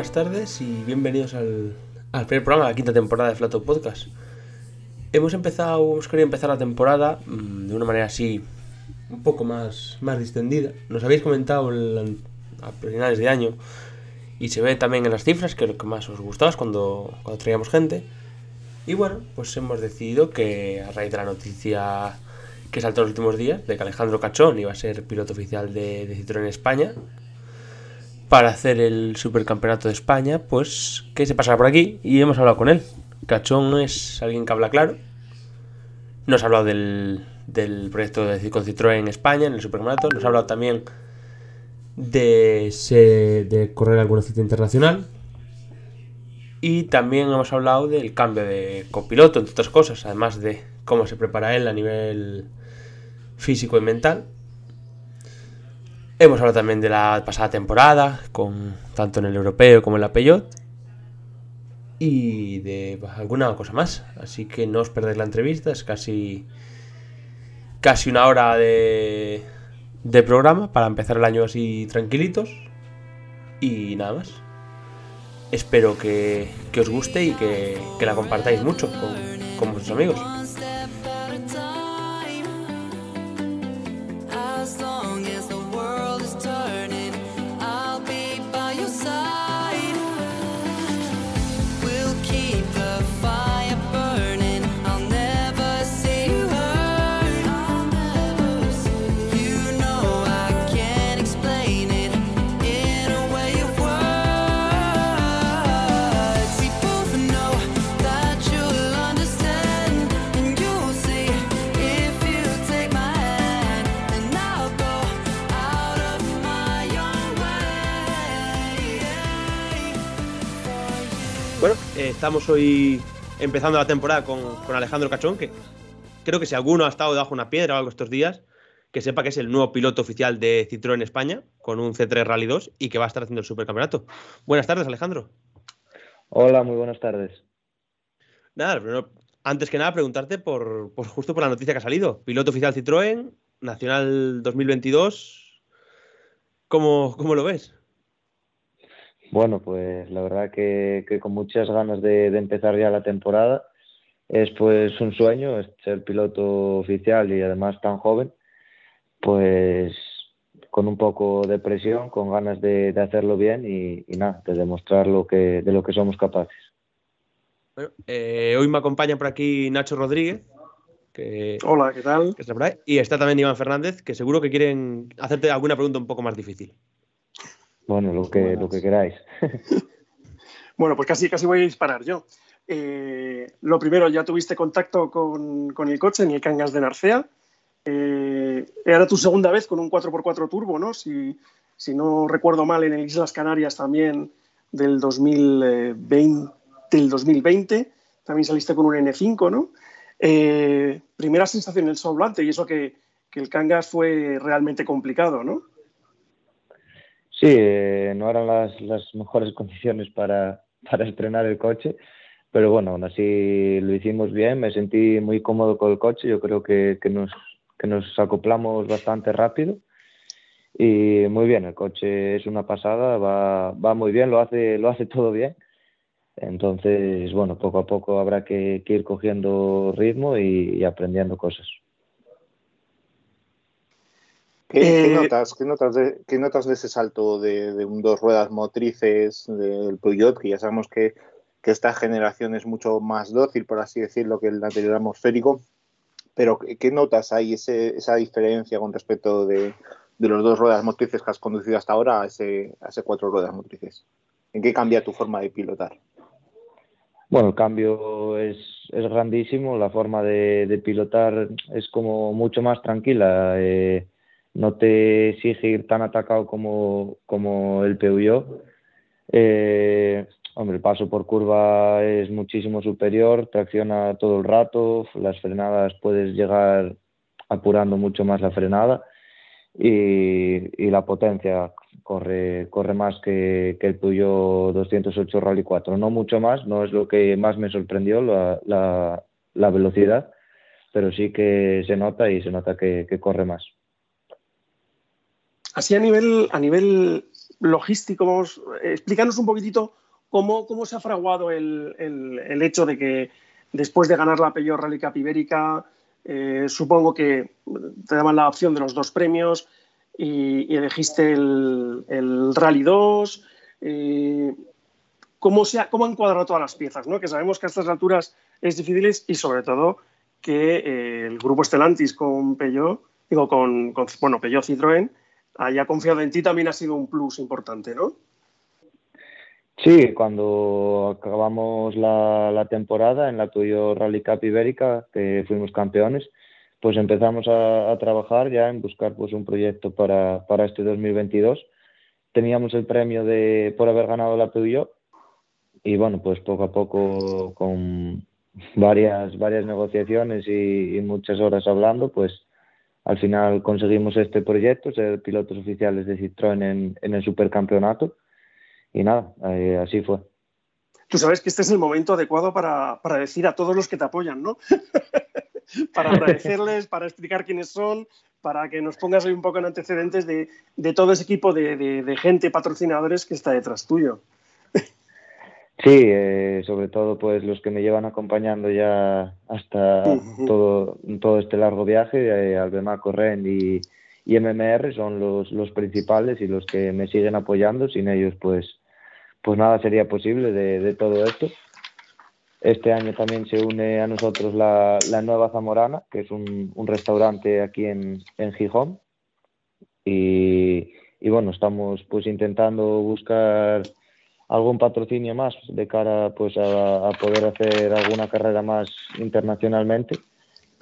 buenas tardes y bienvenidos al, al primer programa de la quinta temporada de Flato Podcast. Hemos empezado, hemos querido empezar la temporada mm, de una manera así un poco más, más distendida. Nos habéis comentado el- a finales de año y se ve también en las cifras que lo que más os gustaba es cuando, cuando traíamos gente. Y bueno, pues hemos decidido que a raíz de la noticia que saltó en los últimos días de que Alejandro Cachón iba a ser piloto oficial de, de Citroën España, para hacer el supercampeonato de España, pues que se pasara por aquí y hemos hablado con él. Cachón es alguien que habla claro. Nos ha hablado del, del proyecto de con Citroën en España, en el supercampeonato. Nos ha hablado también de, de correr alguna cita internacional. Y también hemos hablado del cambio de copiloto, entre otras cosas, además de cómo se prepara él a nivel físico y mental. Hemos hablado también de la pasada temporada, con, tanto en el europeo como en la Peugeot. Y de alguna cosa más. Así que no os perdáis la entrevista, es casi. casi una hora de. programa para empezar el año así tranquilitos. Y nada más. Espero que, os guste y que, la compartáis mucho con vuestros amigos. Eh, estamos hoy empezando la temporada con, con Alejandro Cachón, que creo que si alguno ha estado debajo de una piedra o algo estos días, que sepa que es el nuevo piloto oficial de Citroën en España, con un C3 Rally 2 y que va a estar haciendo el supercampeonato. Buenas tardes, Alejandro. Hola, muy buenas tardes. Nada, primero, antes que nada, preguntarte por, por justo por la noticia que ha salido. Piloto oficial Citroën, Nacional 2022. ¿Cómo, cómo lo ves? Bueno, pues la verdad que, que con muchas ganas de, de empezar ya la temporada. Es pues un sueño es ser piloto oficial y además tan joven. Pues con un poco de presión, con ganas de, de hacerlo bien y, y nada, de demostrar lo que, de lo que somos capaces. Bueno, eh, hoy me acompaña por aquí Nacho Rodríguez, que, Hola, ¿qué tal? que está por ahí, y está también Iván Fernández, que seguro que quieren hacerte alguna pregunta un poco más difícil. Bueno, lo que, lo que queráis. Bueno, pues casi, casi voy a disparar yo. Eh, lo primero, ya tuviste contacto con, con el coche en el Cangas de Narcea. Eh, era tu segunda vez con un 4x4 turbo, ¿no? Si, si no recuerdo mal, en el Islas Canarias también del 2020, del 2020. También saliste con un N5, ¿no? Eh, primera sensación en el volante y eso que, que el Cangas fue realmente complicado, ¿no? Sí, eh, no eran las, mejores condiciones para, para estrenar el coche, pero bueno, aún así lo hicimos bien, me sentí muy cómodo con el coche, yo creo que, que, nos, que nos acoplamos bastante rápido y muy bien, el coche es una pasada, va, va muy bien, lo hace, lo hace todo bien. Entonces, bueno, poco a poco habrá que, ir cogiendo ritmo y aprendiendo cosas. ¿Qué, qué Eh, notas, qué, notas de, qué notas de ese salto de, de un dos ruedas motrices del Peugeot, que ya sabemos que, que esta generación es mucho más dócil, por así decirlo, que el anterior atmosférico? Pero ¿qué, qué notas hay ese, esa diferencia con respecto de, de los dos ruedas motrices que has conducido hasta ahora a ese, a ese cuatro ruedas motrices? ¿En qué cambia tu forma de pilotar? Bueno, el cambio es, es grandísimo, la forma de, de pilotar es como mucho más tranquila, eh, no te exige ir tan atacado como, como el Peugeot. Eh, hombre, el paso por curva es muchísimo superior, tracciona todo el rato, las frenadas puedes llegar apurando mucho más la frenada y, la potencia corre, corre más que, que el Peugeot 208 Rally 4. No mucho más, no es lo que más me sorprendió la, la, velocidad, pero sí que se nota y se nota que corre más. Así a nivel, a nivel logístico, vamos, eh, explícanos un poquitito cómo, cómo se ha fraguado el, el- hecho de que después de ganar la Peugeot Rally Cup Ibérica, eh, supongo que te daban la opción de los dos premios y, y elegiste el, el Rally 2. eh, ¿cómo, se ha- ¿Cómo han cuadrado todas las piezas? ¿no? Que sabemos que a estas alturas es difícil y sobre todo que el grupo Stellantis con Peugeot, digo, con, con bueno, Peugeot Citroën, haya confiado en ti también ha sido un plus importante, ¿no? Sí, cuando acabamos la, la temporada en la Peugeot Rally Cup Ibérica, que fuimos campeones, pues empezamos a, a trabajar ya en buscar pues un proyecto para, para este 2022. Teníamos el premio de por haber ganado la Peugeot y bueno, pues poco a poco con varias, varias negociaciones y, y muchas horas hablando, pues al final conseguimos este proyecto, ser pilotos oficiales de Citroën en, en el supercampeonato y nada, eh, así fue. Tú sabes que este es el momento adecuado para, para decir a todos los que te apoyan, ¿no? para agradecerles, para explicar quiénes son, para que nos pongas ahí un poco en antecedentes de, de todo ese equipo de, de- de gente, patrocinadores que está detrás tuyo. Sí, eh, sobre todo pues los que me llevan acompañando ya hasta todo, todo este largo viaje, eh, Albemaco, Ren y, y MMR son los, los principales y los que me siguen apoyando. Sin ellos pues, pues nada sería posible de, de todo esto. Este año también se une a nosotros la, la Nueva Zamorana, que es un, un restaurante aquí en, en Gijón. Y, y bueno, estamos pues intentando buscar algún patrocinio más de cara pues a, a poder hacer alguna carrera más internacionalmente.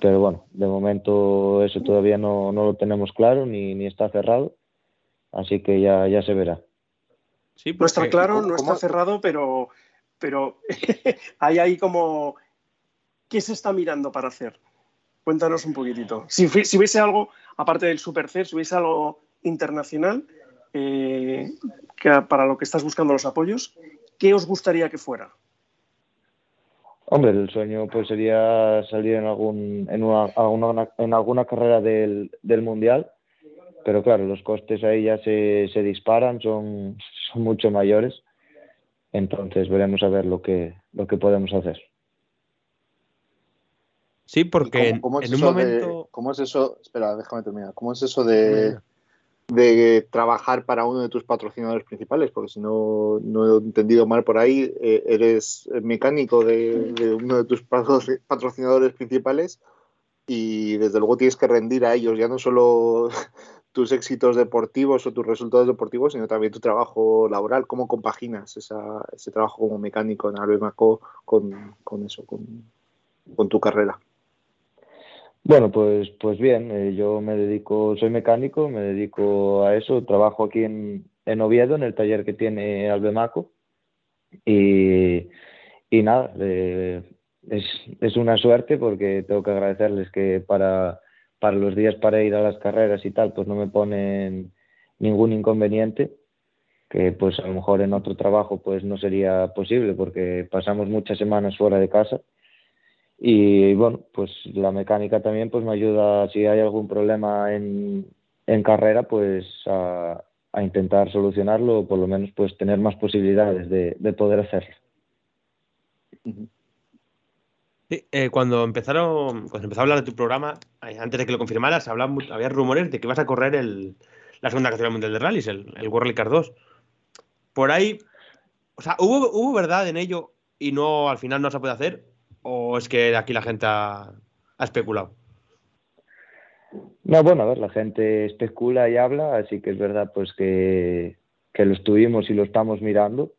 Pero bueno, de momento eso todavía no, no lo tenemos claro ni, ni está cerrado. Así que ya, ya se verá. Sí, No está porque- claro, ¿cómo- no está cómo- cerrado, pero, pero hay ahí como... ¿Qué se está mirando para hacer? Cuéntanos un poquitito. Si, si hubiese algo, aparte del Super C, si hubiese algo internacional eh, que para lo que estás buscando los apoyos, ¿qué os gustaría que fuera? Hombre, el sueño pues sería salir en algún en una, alguna- en alguna carrera del, del mundial, pero claro, los costes ahí ya se, se disparan, son, son mucho mayores. Entonces veremos a ver lo que lo que podemos hacer. Sí, ¿Y porque cómo- cómo es en un eso de- momento... ¿Cómo es eso? Espera, déjame terminar. ¿Cómo es eso de, de trabajar para uno de tus patrocinadores principales? Porque si no, no he entendido mal por ahí, eh, eres mecánico de, uno de tus patro- patrocinadores principales y desde luego tienes que rendir a ellos, ya no solo tus éxitos deportivos o tus resultados deportivos, sino también tu trabajo laboral. ¿Cómo compaginas ese trabajo como mecánico en Albemaco con, con eso, con, con tu carrera? Bueno, pues, pues bien, eh, yo me dedico, soy mecánico, me dedico a eso, trabajo aquí en, en Oviedo, en el taller que tiene Albemaco, y, y nada, eh, es, es una suerte porque tengo que agradecerles que para, para los días para ir a las carreras y tal, pues no me ponen ningún inconveniente, que pues a lo mejor en otro trabajo pues no sería posible porque pasamos muchas semanas fuera de casa y bueno, pues la mecánica también pues me ayuda si hay algún problema en, en carrera pues a, a intentar solucionarlo o por lo menos pues tener más posibilidades de, de poder hacerlo. Sí, eh, cuando empezaron, cuando empezó a hablar de tu programa, eh, antes de que lo confirmaras, hablaba mu- había rumores de que ibas a correr el, la segunda categoría mundial de rallies, el, el World Rally 2. Por ahí, o sea, ¿hubo, ¿hubo verdad en ello y no al final no se puede hacer? ¿O es que aquí la gente ha, especulado? No, bueno, a ver, la gente especula y habla, así que es verdad pues que, lo estuvimos y lo estamos mirando,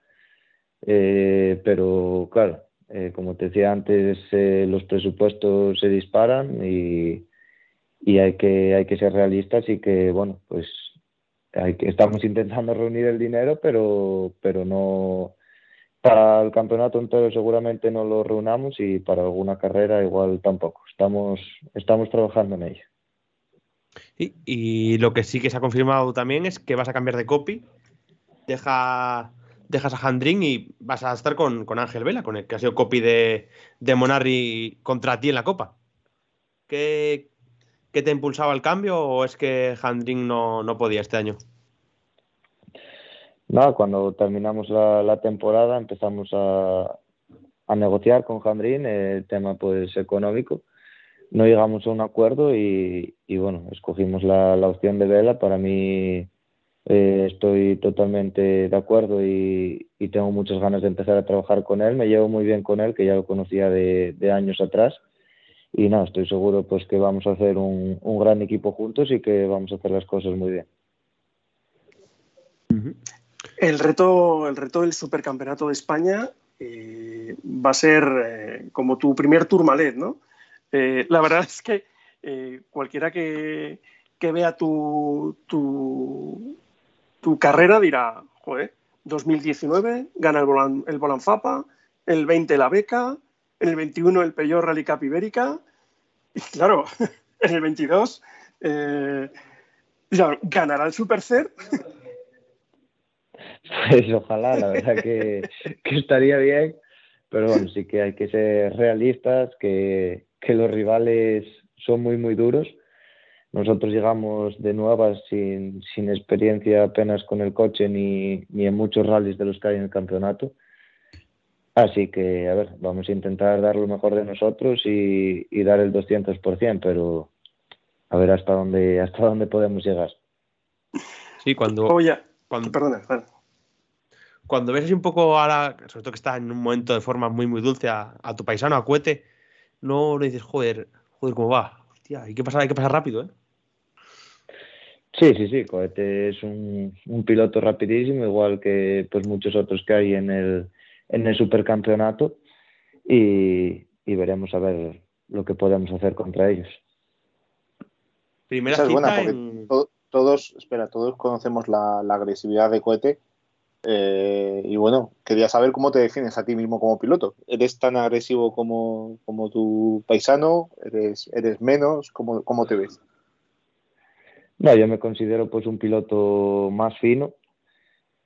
eh, pero claro, eh, como te decía antes, eh, los presupuestos se disparan y, y hay que, hay que ser realistas y que, bueno, pues hay que, estamos intentando reunir el dinero, pero, pero no, para el campeonato entero seguramente no lo reunamos y para alguna carrera igual tampoco. Estamos, estamos trabajando en ello. Y, lo que sí que se ha confirmado también es que vas a cambiar de copy, deja, dejas a Handring y vas a estar con, con Ángel Vela, con el que ha sido copy de, de Monarri contra ti en la Copa. ¿Qué, qué te impulsaba el cambio o es que Handring no, no podía este año? Nada, cuando terminamos la, la temporada empezamos a, a negociar con Jandrín el tema pues económico. No llegamos a un acuerdo y, y bueno, escogimos la, la opción de Vela. Para mí eh, estoy totalmente de acuerdo y, y tengo muchas ganas de empezar a trabajar con él. Me llevo muy bien con él, que ya lo conocía de, de años atrás. Y estoy seguro pues que vamos a hacer un, un gran equipo juntos y que vamos a hacer las cosas muy bien. El reto, el reto del Supercampeonato de España eh, va a ser eh, como tu primer Tourmalet, ¿no? Eh, la verdad es que cualquiera que, que vea tu, tu, tu carrera dirá, joder, 2019 gana el Volan, el Fapa, el 20 la beca, el 21 el Peugeot Rally Cup Ibérica, y claro, en el 22 eh, claro, ganará el Supercer Pues ojalá, la verdad que, que estaría bien, pero bueno, sí que hay que ser realistas, que, que los rivales son muy, muy duros. Nosotros llegamos de nuevas sin, sin experiencia apenas con el coche ni, ni en muchos rallies de los que hay en el campeonato. Así que, a ver, vamos a intentar dar lo mejor de nosotros y, y dar el 200%, pero a ver hasta dónde, hasta dónde podemos llegar. Sí, cuando, Oye, cuando, perdona, perdona. Cuando ves así un poco ahora, sobre todo que está en un momento de forma muy, muy dulce a, a tu paisano, a Cuete, no le dices, joder, joder, ¿cómo va? Hostia, hay que pasar, hay que pasar rápido, ¿eh? Sí, sí, sí, Cohete es un, un piloto rapidísimo, igual que pues muchos otros que hay en el, en el supercampeonato y, y veremos a ver lo que podemos hacer contra ellos. Primera Esa es porque to- todos, espera, todos conocemos la, la agresividad de cohete. Eh, y bueno, quería saber cómo te defines a ti mismo como piloto. ¿Eres tan agresivo como, como tu paisano? ¿Eres, eres menos? ¿Cómo, ¿Cómo te ves? No, yo me considero pues un piloto más fino,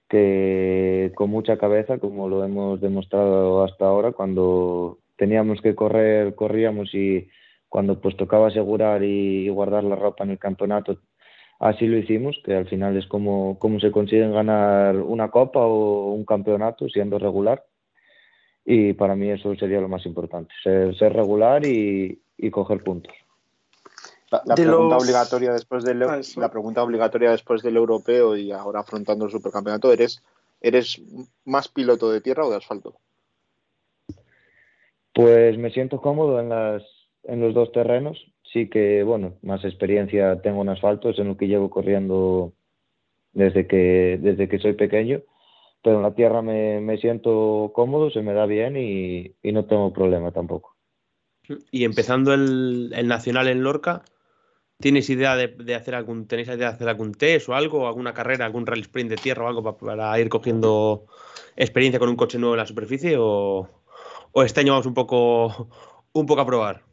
que con mucha cabeza, como lo hemos demostrado hasta ahora, cuando teníamos que correr, corríamos y cuando pues tocaba asegurar y, guardar la ropa en el campeonato, así lo hicimos, que al final es como, como se consiguen ganar una copa o un campeonato siendo regular. Y para mí eso sería lo más importante, ser, ser regular y, y coger puntos. La, la De pregunta los- obligatoria después del Ah, la pregunta obligatoria después del europeo y ahora afrontando el supercampeonato, ¿eres, eres más piloto de tierra o de asfalto? Pues me siento cómodo en, las, en los dos terrenos. Sí que, bueno, más experiencia tengo en asfalto, es en lo que llevo corriendo desde que, desde que soy pequeño. Pero en la tierra me, me siento cómodo, se me da bien y, y no tengo problema tampoco. Y empezando el, el Nacional en Lorca, ¿tienes idea de, de hacer algún, tenéis idea de hacer algún test o algo, alguna carrera, algún rally sprint de tierra o algo pa- para, ir cogiendo experiencia con un coche nuevo en la superficie o, o este año vamos un poco, un poco a probar?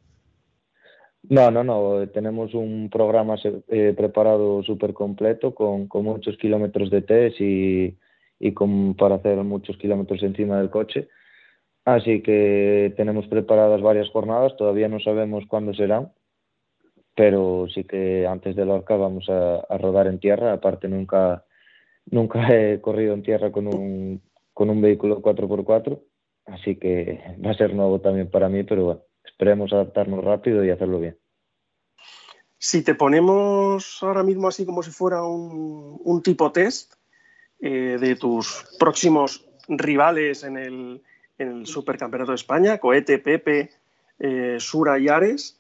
No, no, no. Tenemos un programa eh, preparado súper completo con, con muchos kilómetros de test y, y con, para hacer muchos kilómetros encima del coche. Así que tenemos preparadas varias jornadas. Todavía no sabemos cuándo serán, pero sí que antes de Lorca vamos a, a rodar en tierra. Aparte, nunca, nunca he corrido en tierra con un, con un vehículo 4x4. Así que va a ser nuevo también para mí, pero bueno, esperemos adaptarnos rápido y hacerlo bien. Si te ponemos ahora mismo así como si fuera un, tipo test eh, de tus próximos rivales en el, Supercampeonato de España, Cohete, Pepe, eh, Sura y Ares,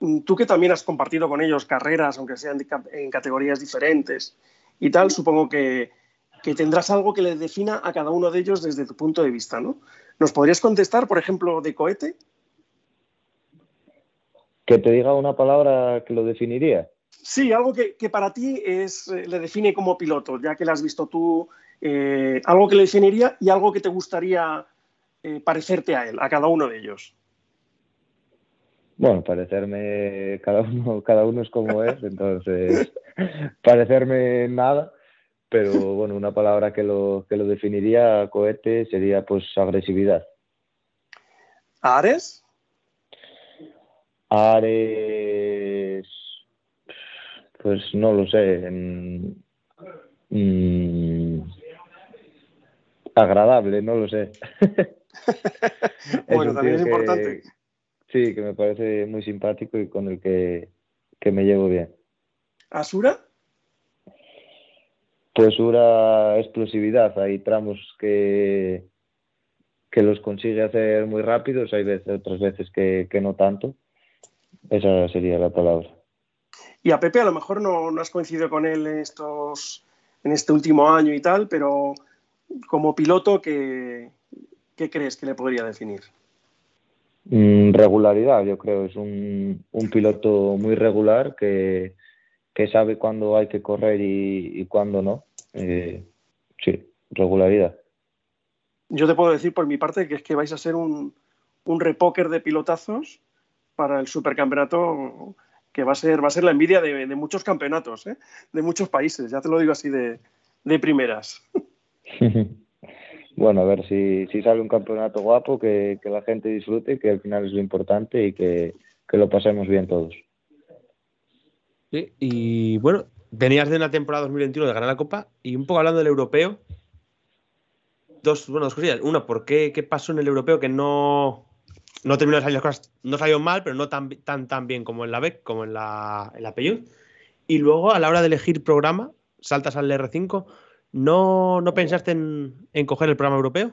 mm, tú que también has compartido con ellos carreras, aunque sean en categorías diferentes y tal, supongo que, que tendrás algo que les defina a cada uno de ellos desde tu punto de vista, ¿no? ¿Nos podrías contestar, por ejemplo, de Cohete? Que te diga una palabra que lo definiría. Sí, algo que, que para ti es, eh, le define como piloto, ya que lo has visto tú, eh, algo que le definiría y algo que te gustaría eh, parecerte a él, a cada uno de ellos. Bueno, parecerme, cada uno, cada uno es como es, entonces parecerme nada, pero bueno, una palabra que lo, que lo definiría cohete sería pues agresividad. ¿A Ares? Ares, pues no lo sé, mm, agradable, no lo sé. Bueno, un también es que- importante. Sí, que me parece muy simpático y con el que, que me llevo bien. ¿A Sura? Pues una explosividad, hay tramos que, que los consigue hacer muy rápidos, hay veces, otras veces que, que no tanto. Esa sería la palabra. Y a Pepe a lo mejor no, no has coincidido con él en, estos, en este último año y tal, pero como piloto, ¿qué, qué crees que le podría definir? Mm, regularidad, yo creo, es un, un piloto muy regular que, que sabe cuándo hay que correr y, y cuándo no. Eh, sí, regularidad. Yo te puedo decir por mi parte que es que vais a ser un, un repóquer de pilotazos para el supercampeonato que va a ser, va a ser la envidia de, de muchos campeonatos, ¿eh? de muchos países, ya te lo digo así de, de primeras. Bueno, a ver si, si sale un campeonato guapo, que, que la gente disfrute, que al final es lo importante y que, que lo pasemos bien todos. Sí, y bueno, venías de una temporada 2021 de ganar la Copa y un poco hablando del europeo. Dos, bueno, dos cosillas. Una, ¿por qué, qué pasó en el europeo que no, no terminó de salir las cosas? No salió mal, pero no tan, tan, tan bien como en la BEC, como en la, en la Peugeot. Y luego, a la hora de elegir programa, saltas al R5, ¿no, no pensaste en, en coger el programa europeo?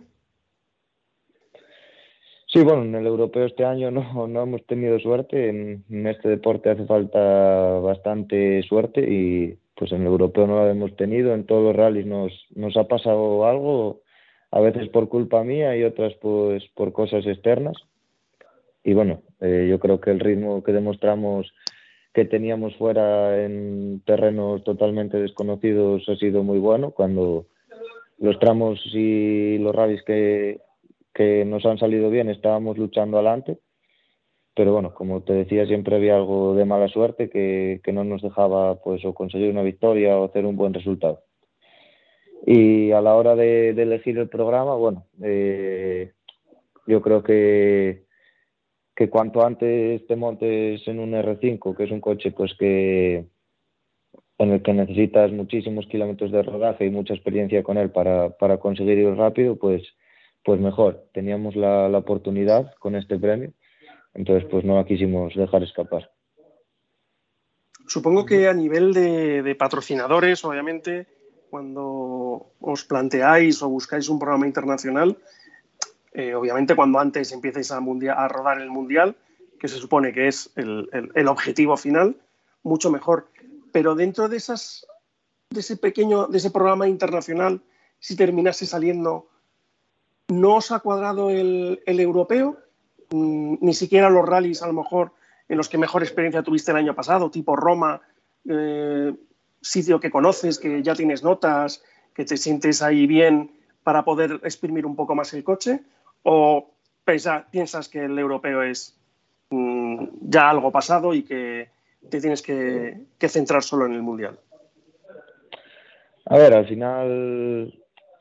Sí, bueno, en el europeo este año no, no hemos tenido suerte. En, en este deporte hace falta bastante suerte y pues en el europeo no la hemos tenido. En todos los rallies nos, nos ha pasado algo, a veces por culpa mía y otras pues por cosas externas. Y bueno, eh, yo creo que el ritmo que demostramos que teníamos fuera en terrenos totalmente desconocidos ha sido muy bueno. Cuando los tramos y los rallies que, que nos han salido bien estábamos luchando adelante. Pero bueno, como te decía, siempre había algo de mala suerte que, que no nos dejaba pues conseguir una victoria o hacer un buen resultado. Y a la hora de, de elegir el programa, bueno, eh, yo creo que, que cuanto antes te montes en un R5, que es un coche pues que en el que necesitas muchísimos kilómetros de rodaje y mucha experiencia con él para, para conseguir ir rápido, pues, pues mejor. Teníamos la, la oportunidad con este premio, entonces pues no la quisimos dejar escapar. Supongo que a nivel de, de patrocinadores, obviamente, cuando os planteáis o buscáis un programa internacional, eh, obviamente cuando antes empieces a, mundia- a rodar el mundial, que se supone que es el, el- el objetivo final, mucho mejor. Pero dentro de esas, de ese pequeño, de ese programa internacional, si terminase saliendo, ¿no os ha cuadrado el, el europeo? Mm, ni siquiera los rallies, a lo mejor, en los que mejor experiencia tuviste el año pasado, tipo Roma, eh, sitio que conoces, que ya tienes notas, que te sientes ahí bien para poder exprimir un poco más el coche? ¿O pensa- piensas que el europeo es mm, ya algo pasado y que te tienes que, que centrar solo en el Mundial? A ver, al final,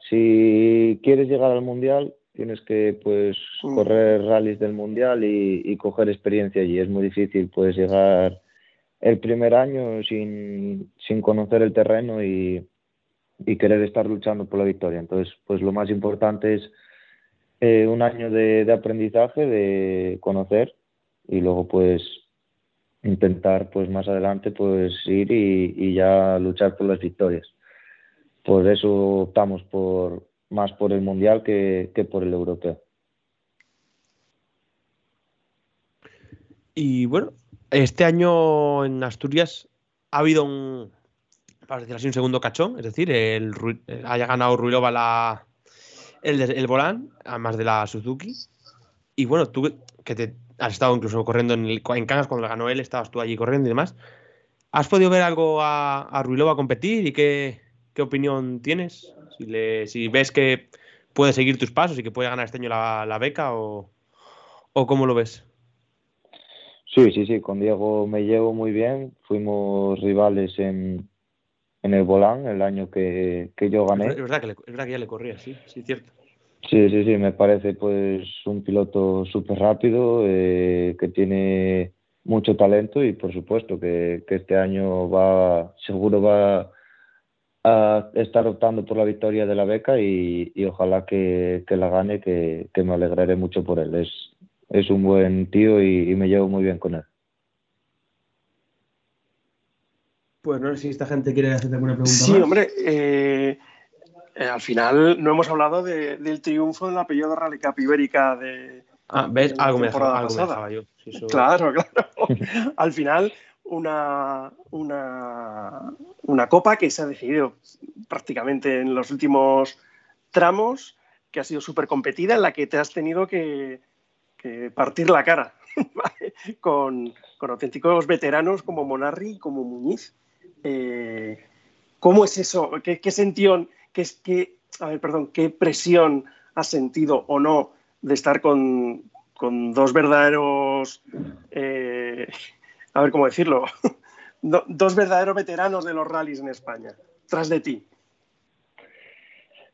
si quieres llegar al Mundial, tienes que pues Mm. correr rallies del Mundial y, y coger experiencia allí. Es muy difícil pues llegar el primer año sin, sin conocer el terreno y, y querer estar luchando por la victoria. Entonces, pues lo más importante es eh, un año de, aprendizaje, de conocer y luego pues intentar pues más adelante pues ir y, ya luchar por las victorias. Por eso optamos por más por el mundial que, que por el europeo. Y bueno, este año en Asturias ha habido un, para decirlo así, un segundo cachón, es decir, el, eh, haya ganado Ruilova la, el, el volán, además de la Suzuki. Y bueno, tú que te has estado incluso corriendo en, el, en Cangas cuando la ganó él, estabas tú allí corriendo y demás. ¿Has podido ver algo a, a Ruilova competir y qué, qué opinión tienes? Si, le, si ves que puede seguir tus pasos y que puede ganar este año la, la beca o, o cómo lo ves. Sí, sí, sí, con Diego me llevo muy bien. Fuimos rivales en, en el Volán el año que, que yo gané. es verdad, que le- es verdad que ya le corría, sí, sí, cierto. Sí, sí, sí, me parece pues un piloto súper rápido, eh, que tiene mucho talento y por supuesto que, que este año va, seguro va a estar optando por la victoria de la beca y, y ojalá que, que la gane, que, que me alegraré mucho por él. Es, es un buen tío y, y me llevo muy bien con él. Pues no sé si esta gente quiere hacerte alguna pregunta Sí, más. hombre, eh, eh, al final no hemos hablado de- del triunfo en la apellido Rally Cup Ibérica de... Ah, ¿ves? Algo me dejaba, algo me pasada. dejaba yo. Sí, Claro, claro. al final, una, una, una copa que se ha decidido prácticamente en los últimos tramos, que ha sido súper competida, en la que te has tenido que, que partir la cara con, con auténticos veteranos como Monarri y como Muñiz. Eh, ¿Cómo es eso? ¿Qué, sentión, qué, qué- a ver, perdón, qué presión has sentido o no de estar con, dos verdaderos, eh, a ver cómo decirlo, Do- dos verdaderos veteranos de los rallies en España, tras de ti?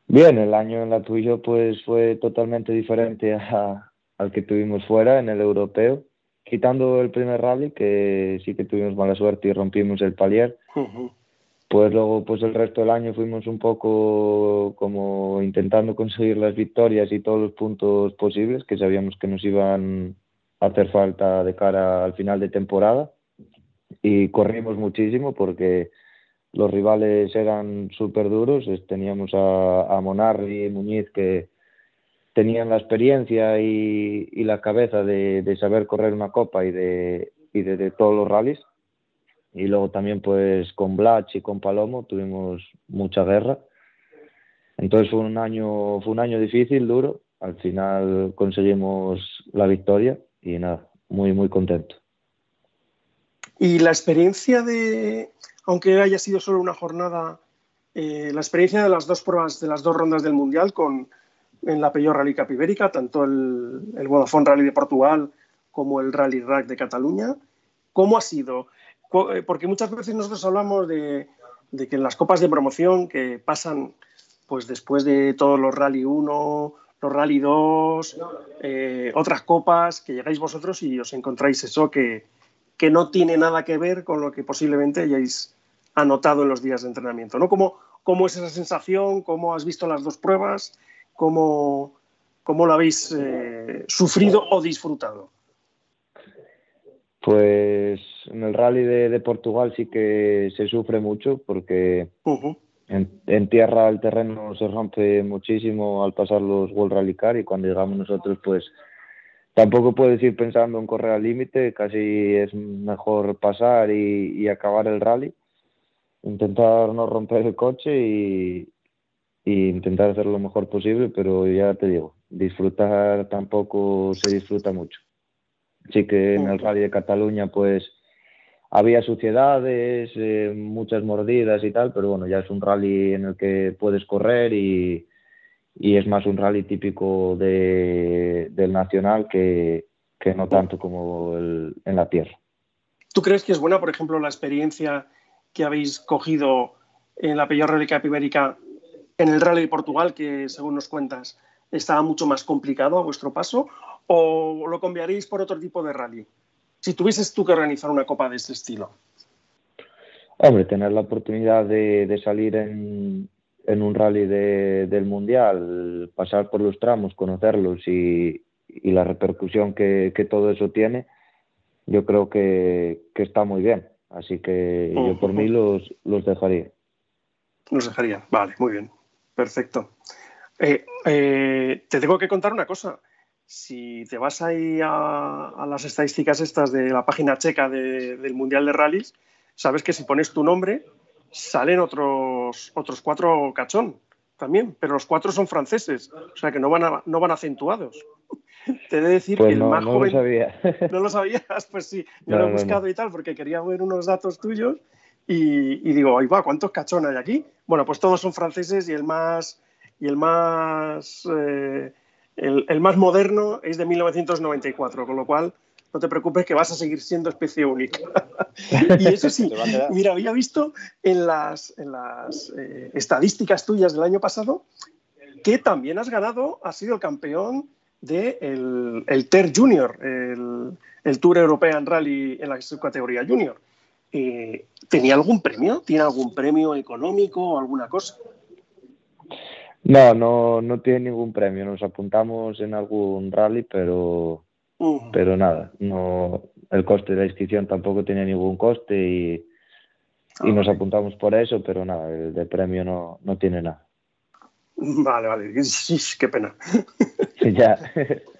Bien, el año en la tuyo pues fue totalmente diferente al que tuvimos fuera en el europeo, quitando el primer rally que sí que tuvimos mala suerte y rompimos el palier. Ujú. Pues luego, pues el resto del año fuimos un poco como intentando conseguir las victorias y todos los puntos posibles que sabíamos que nos iban a hacer falta de cara al final de temporada. Y corrimos muchísimo porque los rivales eran súper duros. Teníamos a, a Monarri y Muñiz que tenían la experiencia y, y la cabeza de, de saber correr una copa y de, y de, de todos los rallies. Y luego también pues con Blach y con Palomo tuvimos mucha guerra. Entonces fue un año, fue un año difícil, duro. Al final conseguimos la victoria y nada, muy muy contento. Y la experiencia de, aunque haya sido solo una jornada, eh, la experiencia de las dos pruebas, de las dos rondas del Mundial con, en la Peugeot Rally Cup Ibérica, tanto el, el Vodafone Rally de Portugal como el Rally Rack de Cataluña, ¿cómo ha sido? Eh, Porque muchas veces nosotros hablamos de, de que en las copas de promoción que pasan pues después de todos los Rally 1, los Rally 2, eh, otras copas, que llegáis vosotros y os encontráis eso que, que no tiene nada que ver con lo que posiblemente hayáis anotado en los días de entrenamiento. ¿no? ¿Cómo, cómo es esa sensación? ¿Cómo has visto las dos pruebas? ¿Cómo, cómo lo habéis eh, sufrido o disfrutado? Pues en el rally de, de Portugal sí que se sufre mucho porque en, en tierra el terreno se rompe muchísimo al pasar los World Rally Car y cuando llegamos nosotros pues tampoco puedes ir pensando en correr al límite, casi es mejor pasar y, y acabar el rally, intentar no romper el coche y, y intentar hacer lo mejor posible, pero ya te digo, disfrutar tampoco se disfruta mucho. Sí que en el rally de Cataluña pues había suciedades, eh, muchas mordidas y tal, pero bueno, ya es un rally en el que puedes correr y, y es más un rally típico de, del nacional que, que no tanto como el- en la tierra. ¿Tú crees que es buena, por ejemplo, la experiencia que habéis cogido en la Peor Rally Ibérica en el Rally de Portugal, que según nos cuentas estaba mucho más complicado a vuestro paso, o lo cambiaréis por otro tipo de rally? Si tuvieses tú que organizar una copa de este estilo. Hombre, tener la oportunidad de, de salir en, en un rally de- del Mundial, pasar por los tramos, conocerlos y, y la repercusión que, que todo eso tiene, yo creo que, que está muy bien. Así que yo por mí los, los dejaría. Nos dejaría. Vale, muy bien. Perfecto. Eh, eh, te tengo que contar una cosa. Si te vas ahí a, a las estadísticas estas de la página checa de- del Mundial de Rallys, sabes que si pones tu nombre, salen otros, otros cuatro cachón también, pero los cuatro son franceses, o sea que no van, a- no van acentuados. Te he de decir que Pues el no, más no lo joven sabía. ¿No lo sabías? Pues sí, yo No, lo he buscado y tal porque quería ver unos datos tuyos y, y digo, ahí va, ¿cuántos cachón hay aquí? Bueno, pues todos son franceses y el más, y el más, eh, el, el más moderno es de 1994, con lo cual no te preocupes que vas a seguir siendo especie única. y eso sí, mira, había visto en las, en las eh, estadísticas tuyas del año pasado que también has ganado, has sido el campeón del el, el TER Junior, el, el Tour European Rally en la subcategoría Junior. Eh, ¿Tenía algún premio? ¿Tiene algún premio económico o alguna cosa? No, no, no tiene ningún premio. Nos apuntamos en algún rally, pero, Ujú. pero nada, no, el coste de la inscripción tampoco tiene ningún coste y, y Ah, nos apuntamos por eso, pero nada, el de premio no, no tiene nada. Vale, vale. Sí, Qué pena. ya,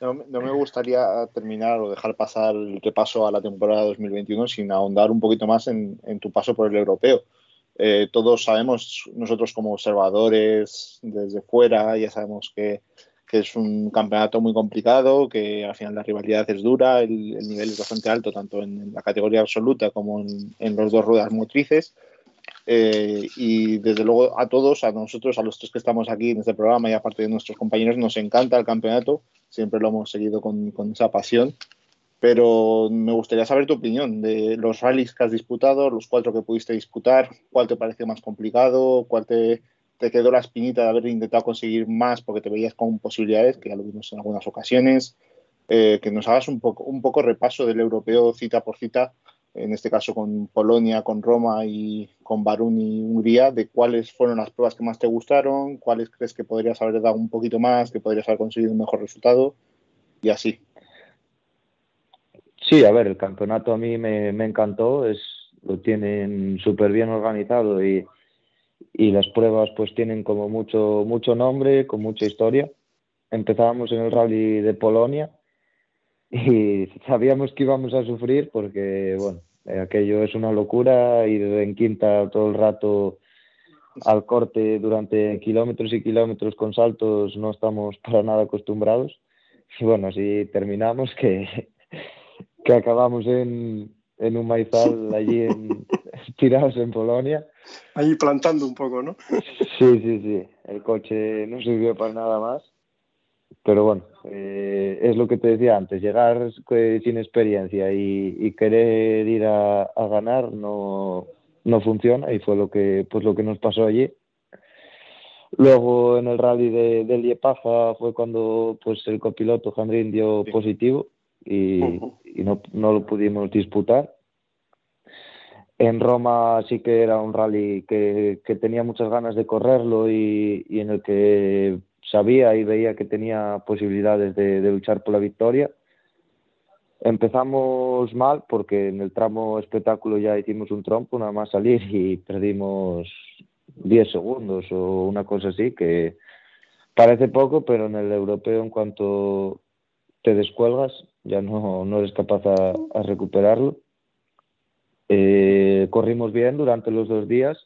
No, me- gustaría terminar o dejar pasar el repaso a la temporada 2021 sin ahondar un poquito más en, tu paso por el europeo. Eh, todos sabemos, nosotros como observadores desde fuera, ya sabemos que, es un campeonato muy complicado, que al final la rivalidad es dura, el, el nivel es bastante alto, tanto en la categoría absoluta como en, en los dos ruedas motrices. Eh, y desde luego a todos, a nosotros, a los tres que estamos aquí en este programa y aparte de nuestros compañeros, nos encanta el campeonato, siempre lo hemos seguido con, con esa pasión, pero me gustaría saber tu opinión de los rallies que has disputado, los cuatro que pudiste disputar, cuál te pareció más complicado, cuál te, te quedó la espinita de haber intentado conseguir más porque te veías con posibilidades, que ya lo vimos en algunas ocasiones, eh, que nos hagas un poco, un poco repaso del europeo cita por cita, en este caso con Polonia, con Roma y con Barún y Hungría, de cuáles fueron las pruebas que más te gustaron, cuáles crees que podrías haber dado un poquito más, que podrías haber conseguido un mejor resultado y así. Sí, a ver, el campeonato a mí me, me encantó, es, lo tienen súper bien organizado y, y las pruebas pues tienen como mucho, mucho nombre, con mucha historia. Empezábamos en el rally de Polonia y sabíamos que íbamos a sufrir porque, bueno, aquello es una locura, ir en quinta todo el rato al corte durante kilómetros y kilómetros con saltos no estamos para nada acostumbrados. Y bueno, así terminamos que, que acabamos en, en un maizal allí en, tirados en Polonia. Ahí plantando un poco, ¿no? Sí, sí, sí. El coche no sirvió para nada más. Pero bueno, eh, es lo que te decía antes, llegar eh, sin experiencia y, y querer ir a, a ganar no, no funciona y fue lo que, pues lo que nos pasó allí. Luego en el rally de, de Liepaja fue cuando pues el copiloto Jandrín dio positivo y, y no, no lo pudimos disputar. En Roma sí que era un rally que, que tenía muchas ganas de correrlo y, y en el que sabía y veía que tenía posibilidades de, de luchar por la victoria. Empezamos mal porque en el tramo espectáculo ya hicimos un trompo, nada más salir y perdimos 10 segundos o una cosa así, que parece poco, pero en el europeo en cuanto te descuelgas ya no, no eres capaz a, a recuperarlo. Eh, corrimos bien durante los dos días,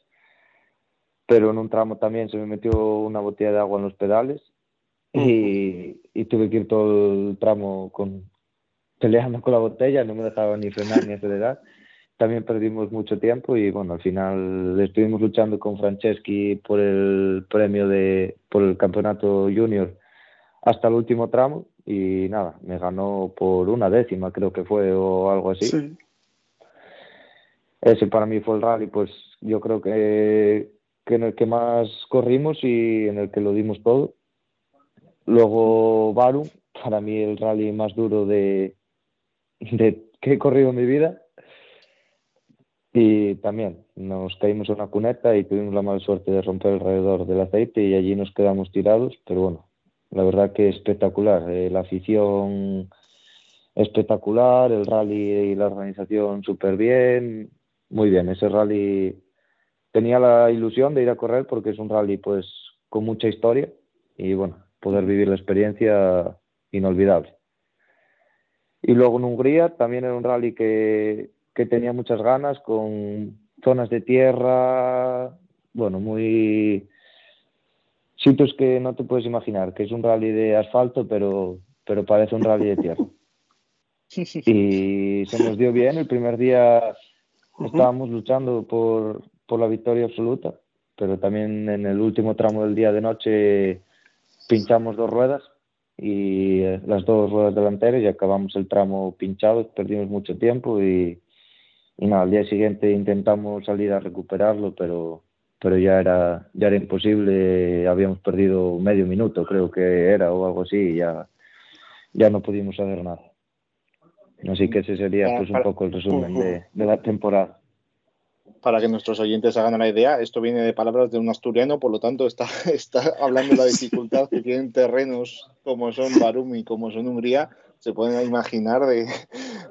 pero en un tramo también se me metió una botella de agua en los pedales y, y tuve que ir todo el tramo con, peleando con la botella, no me dejaba ni frenar ni acelerar. También perdimos mucho tiempo y bueno, al final estuvimos luchando con Franceschi por el premio de, por el campeonato junior hasta el último tramo y nada, me ganó por una décima, creo que fue, o algo así. Sí. Ese para mí fue el rally, pues yo creo que, que en el que más corrimos y en el que lo dimos todo. Luego Baru, para mí el rally más duro de, de que he corrido en mi vida. Y también nos caímos en una cuneta y tuvimos la mala suerte de romper alrededor del aceite y allí nos quedamos tirados, pero bueno, la verdad que espectacular. Eh, la afición espectacular, el rally y la organización súper bien, muy bien. Ese rally tenía la ilusión de ir a correr porque es un rally pues con mucha historia y bueno, poder vivir la experiencia inolvidable. Y luego en Hungría también era un rally que, que tenía muchas ganas, con zonas de tierra, bueno, muy sitios que no te puedes imaginar, que es un rally de asfalto, pero, pero parece un rally de tierra. Y se nos dio bien, el primer día estábamos luchando por, por la victoria absoluta, pero también en el último tramo del día de noche pinchamos dos ruedas y eh, las dos ruedas delanteras y acabamos el tramo pinchado, perdimos mucho tiempo y, y nada, al día siguiente intentamos salir a recuperarlo, pero, pero ya era, ya era imposible, habíamos perdido medio minuto, creo que era, o algo así, y ya, ya no pudimos hacer nada. Así que ese sería pues un poco el resumen de, de la temporada. Para que nuestros oyentes hagan la idea, esto viene de palabras de un asturiano, por lo tanto está, está hablando de la dificultad que tienen terrenos como son Barum y como son Hungría, se pueden imaginar de,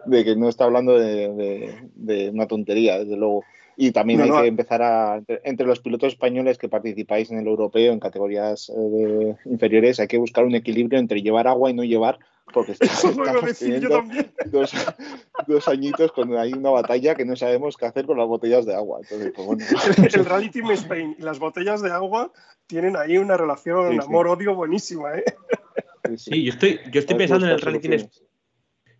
de que no está hablando de, de- de una tontería, desde luego. Y también No, hay no. que empezar a, entre, los pilotos españoles que participáis en el europeo en categorías eh, inferiores, hay que buscar un equilibrio entre llevar agua y no llevar, porque está- Eso lo iba a estamos decir yo teniendo también. dos, dos añitos con ahí una batalla que no sabemos qué hacer con las botellas de agua. Entonces, pues bueno. El Rally Team Spain y las botellas de agua tienen ahí una relación Sí, sí. amor-odio buenísima, ¿eh? Sí, yo estoy, yo estoy Hay pensando en el Rally Team soluciones.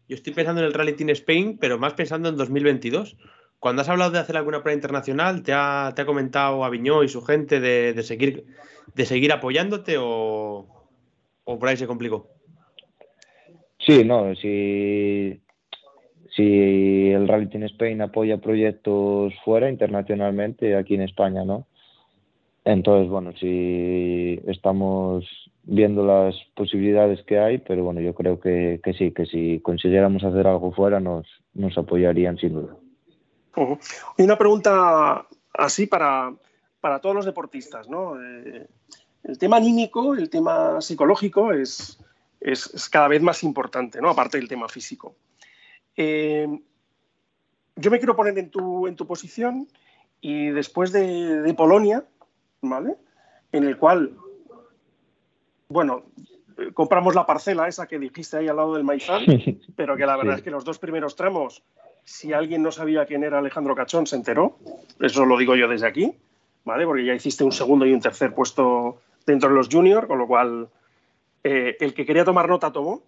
Yo estoy pensando en el Rally Team Spain, pero más pensando en 2022. Cuando has hablado de hacer alguna prueba internacional, ¿te ha, te ha comentado Aviñó y su gente de, de seguir, de seguir apoyándote o, o por ahí se complicó? Sí, no, si, si el Rally Team Spain apoya proyectos fuera internacionalmente, aquí en España, ¿no? Entonces, bueno, si estamos viendo las posibilidades que hay, pero bueno, yo creo que, que sí, que si consiguiéramos hacer algo fuera nos, nos apoyarían sin duda. Y una pregunta así para, para todos los deportistas, ¿no? Eh, el tema anímico, el tema psicológico es, es, es cada vez más importante, ¿no? Aparte del tema físico. Eh, yo me quiero poner en tu, en tu posición y después de, de Polonia, ¿vale? En el cual, bueno, eh, compramos la parcela esa que dijiste ahí al lado del maizal, pero que la verdad Sí. es que los dos primeros tramos, si alguien no sabía quién era Alejandro Cachón, se enteró. Eso lo digo yo desde aquí, ¿vale? Porque ya hiciste un segundo y un tercer puesto dentro de los juniors, con lo cual eh, el que quería tomar nota tomó.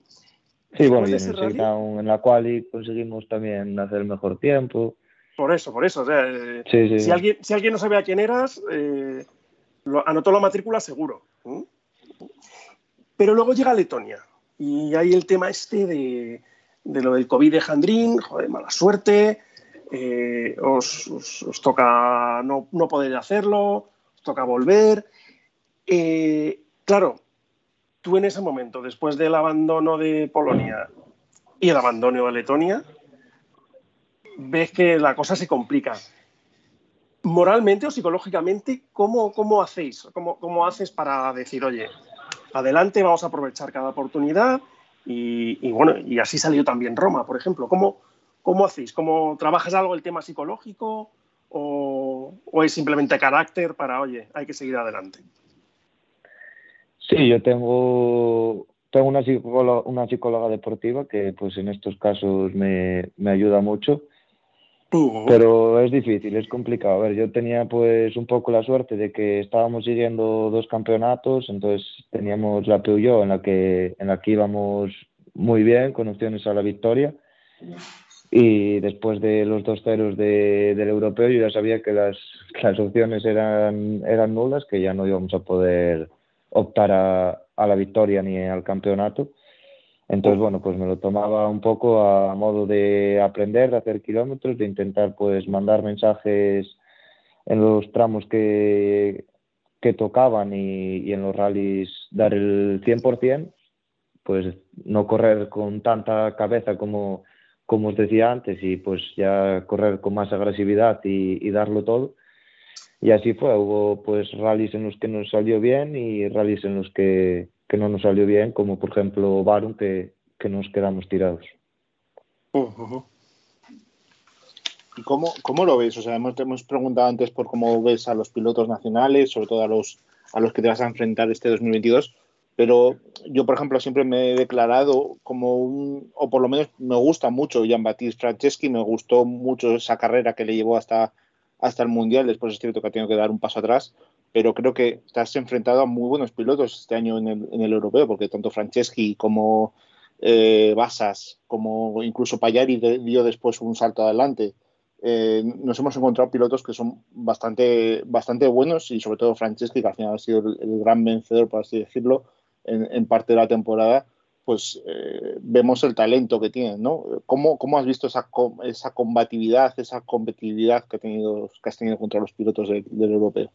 Sí, bueno, y en el rally- la quali conseguimos también hacer mejor tiempo. Por eso, por eso. o sea, eh, Sí, sí, si, alguien, si alguien no sabía quién eras, eh, lo- anotó la matrícula seguro. Pero luego llega Letonia y hay el tema este de, de lo del COVID de Jandrín, joder, mala suerte, eh, os, os- os toca no, no poder hacerlo, os toca volver. Claro, tú en ese momento, después del abandono de Polonia y el abandono de Letonia, ves que la cosa se complica. Moralmente o psicológicamente, ¿cómo, cómo hacéis? ¿Cómo, ¿Cómo haces para decir, oye, adelante, vamos a aprovechar cada oportunidad? Y, bueno, y así salió también Roma, por ejemplo. ¿Cómo, cómo hacéis? ¿Cómo trabajas algo el tema psicológico? O, o es simplemente carácter para, oye, hay que seguir adelante? Sí, yo tengo, tengo una, psicóloga, una psicóloga deportiva que pues en estos casos me, me ayuda mucho, pero es difícil, es complicado. A ver, yo tenía pues un poco la suerte de que estábamos siguiendo dos campeonatos, entonces teníamos la Peugeot en la que, en la que íbamos muy bien, con opciones a la victoria. Y después de los dos ceros de, del europeo, yo ya sabía que las, las opciones eran, eran nulas, que ya no íbamos a poder optar a, a la victoria ni al campeonato. Entonces, bueno, pues me lo tomaba un poco a modo de aprender, de hacer kilómetros, de intentar pues mandar mensajes en los tramos que, que tocaban y, y en los rallies dar el 100%, pues no correr con tanta cabeza como, como os decía antes y pues ya correr con más agresividad y, y darlo todo. Y así fue, hubo pues rallies en los que nos salió bien y rallies en los que, que no nos salió bien, como por ejemplo Barum, que, que nos quedamos tirados. Ujú. ¿Y cómo, cómo lo ves? O sea, hemos, hemos preguntado antes por cómo ves a los pilotos nacionales, sobre todo a los, a los que te vas a enfrentar este 2022, pero yo, por ejemplo, siempre me he declarado como un, o por lo menos me gusta mucho Jean-Baptiste Franceschi, me gustó mucho esa carrera que le llevó hasta, hasta el Mundial, después es cierto que ha tenido que dar un paso atrás, pero creo que estás enfrentado a muy buenos pilotos este año en el, en el europeo, porque tanto Franceschi como eh, Basas, como incluso Payari de- dio después un salto adelante. Eh, nos hemos encontrado pilotos que son bastante, bastante buenos y sobre todo Franceschi, que al final ha sido el, el gran vencedor, por así decirlo, en, en parte de la temporada, pues eh, vemos el talento que tienen, ¿no? ¿Cómo, cómo has visto esa, esa combatividad, esa competitividad que, ha tenido, que has tenido contra los pilotos del, del europeo?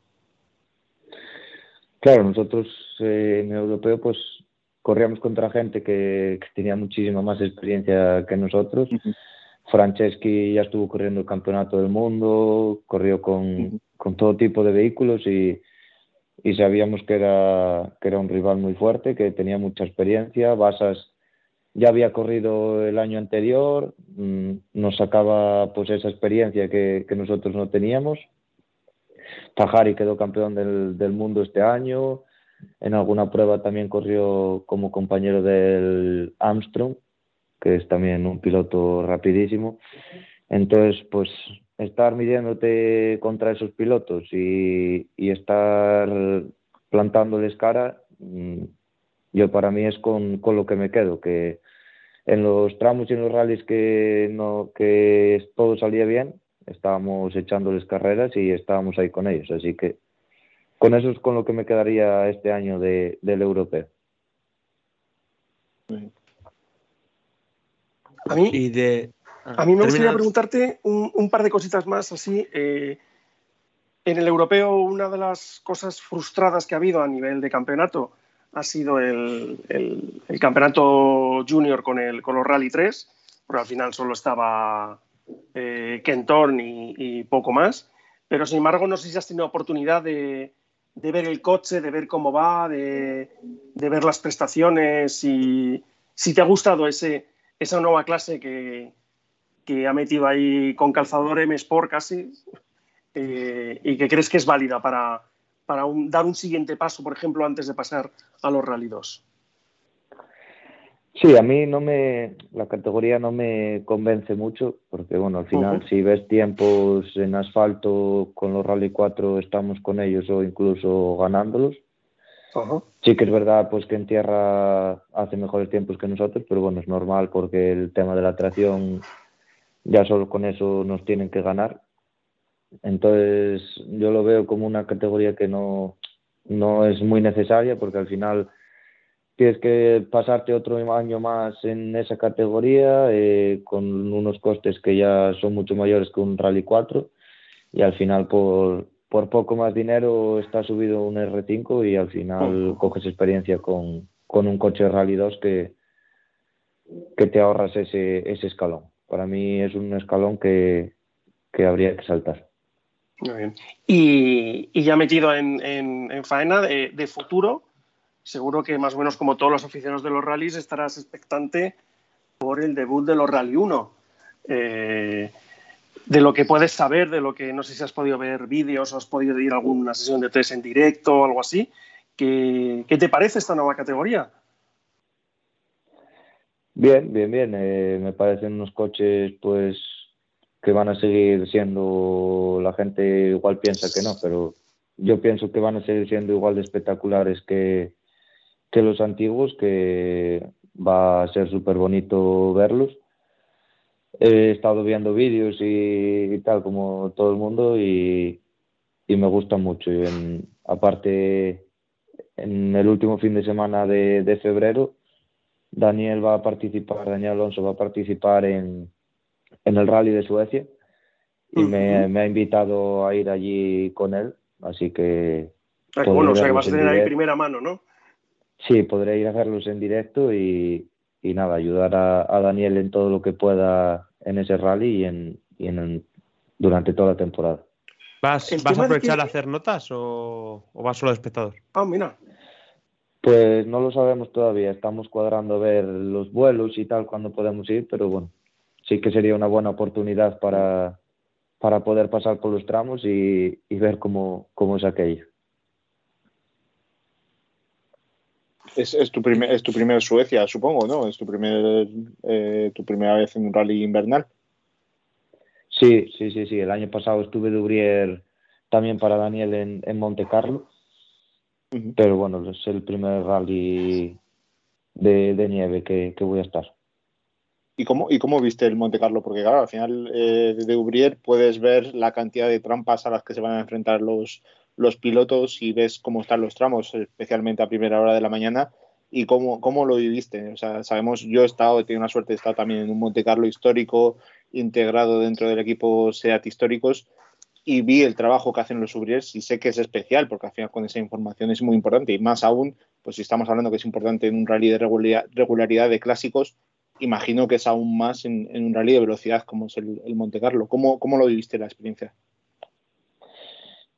Claro, nosotros eh, en el europeo pues corríamos contra gente que, que tenía muchísima más experiencia que nosotros. Franceschi ya estuvo corriendo el campeonato del mundo, corrió con, Ujú. con todo tipo de vehículos y, y sabíamos que era, que era un rival muy fuerte, que tenía mucha experiencia. Basas ya había corrido el año anterior, mm, nos sacaba pues esa experiencia que, que nosotros no teníamos. Tajari quedó campeón del, del mundo este año. En alguna prueba también corrió como compañero del Armstrong, que es también un piloto rapidísimo. Entonces, pues estar midiéndote contra esos pilotos y, y estar plantándoles cara, mm, yo para mí es con, con lo que me quedo, que en los tramos y en los rallies que, no, que todo salía bien, estábamos echándoles carreras y estábamos ahí con ellos. Así que con eso es con lo que me quedaría este año de, del europeo. A mí, Y de. A mí me gustaría preguntarte un, un par de cositas más así. eh, en el europeo, una de las cosas frustradas que ha habido a nivel de campeonato ha sido el, el- el campeonato junior con, el, con los Rally 3, porque al final solo estaba eh, Ken Thorne y, y poco más. Pero sin embargo, no sé si has tenido oportunidad de, de ver el coche, de ver cómo va, de, de ver las prestaciones y si te ha gustado ese, esa nueva clase que, que ha metido ahí con calzador M Sport casi eh, y que crees que es válida para, para un- dar un siguiente paso, por ejemplo, antes de pasar a los Rally 2. Sí, a mí no me, la categoría no me convence mucho, porque bueno, al final Ujú. si ves tiempos en asfalto con los Rally 4 estamos con ellos o incluso ganándolos. Sí que es verdad pues que en tierra hace mejores tiempos que nosotros, pero bueno, es normal porque el tema de la tracción ya solo con eso nos tienen que ganar. Entonces yo lo veo como una categoría que no, no es muy necesaria porque al final tienes que pasarte otro año más en esa categoría eh, con unos costes que ya son mucho mayores que un Rally 4 y al final por, por poco más dinero está subido un R5 y al final coges experiencia con, con un coche Rally 2 que, que te ahorras ese, ese escalón. Para mí es un escalón que, que habría que saltar. Muy bien. Y, ya metido en, en- en faena de, de futuro, seguro que más o menos como todos los aficionados de los rallies estarás expectante por el debut de los Rally 1. Eh, de lo que puedes saber, de lo que no sé si has podido ver vídeos o has podido ir a alguna sesión de test en directo o algo así. ¿Qué, qué te parece esta nueva categoría? Bien, bien, bien. Eh, me parecen unos coches pues que van a seguir siendo, la gente igual piensa que no, pero yo pienso que van a seguir siendo igual de espectaculares que, que los antiguos, que va a ser súper bonito verlos. He estado viendo vídeos y, tal como todo el mundo y, y me gusta mucho. Y en- aparte, en el último fin de semana de, de febrero Daniel va a participar, Daniel Alonso va a participar en, en el rally de Suecia y me, ha invitado a ir allí con él, así que Ah, bueno, o sea que vas a en tener ahí primera mano, ¿no? sí, podré ir a verlos en directo y, y nada, ayudar a, a Daniel en todo lo que pueda en ese rally y en, y en durante toda la temporada. ¿Vas, vas a aprovechar que- a hacer notas o, o vas solo de espectador? Ah, mira. Pues no lo sabemos todavía, estamos cuadrando a ver los vuelos y tal cuando podemos ir, pero bueno, sí que sería una buena oportunidad para, para poder pasar por los tramos y, y ver cómo, cómo es aquello. Es, es tu primer, es tu primer Suecia, supongo, ¿no? Es tu, primer, eh, tu primera vez en un rally invernal. Sí, sí, sí, sí. El año pasado estuve de Ubrier también para Daniel en, en Monte Carlo, Pero bueno, es el primer rally de, de nieve que, que voy a estar. ¿Y cómo, ¿Y cómo viste el Monte Carlo? Porque claro, al final eh, de Ubrier puedes ver la cantidad de trampas a las que se van a enfrentar los, los pilotos y ves cómo están los tramos, especialmente a primera hora de la mañana. ¿Y cómo, cómo lo viviste? O sea, sabemos, yo he estado, he tenido una suerte, he estado también en un Monte Carlo histórico, integrado dentro del equipo SEAT históricos, y vi el trabajo que hacen los Ubriers y sé que es especial, porque al final con esa información es muy importante, y más aún, pues si estamos hablando que es importante en un rally de regularidad, de clásicos, imagino que es aún más en, en un rally de velocidad como es el, el Monte Carlo. ¿Cómo, ¿Cómo lo viviste la experiencia?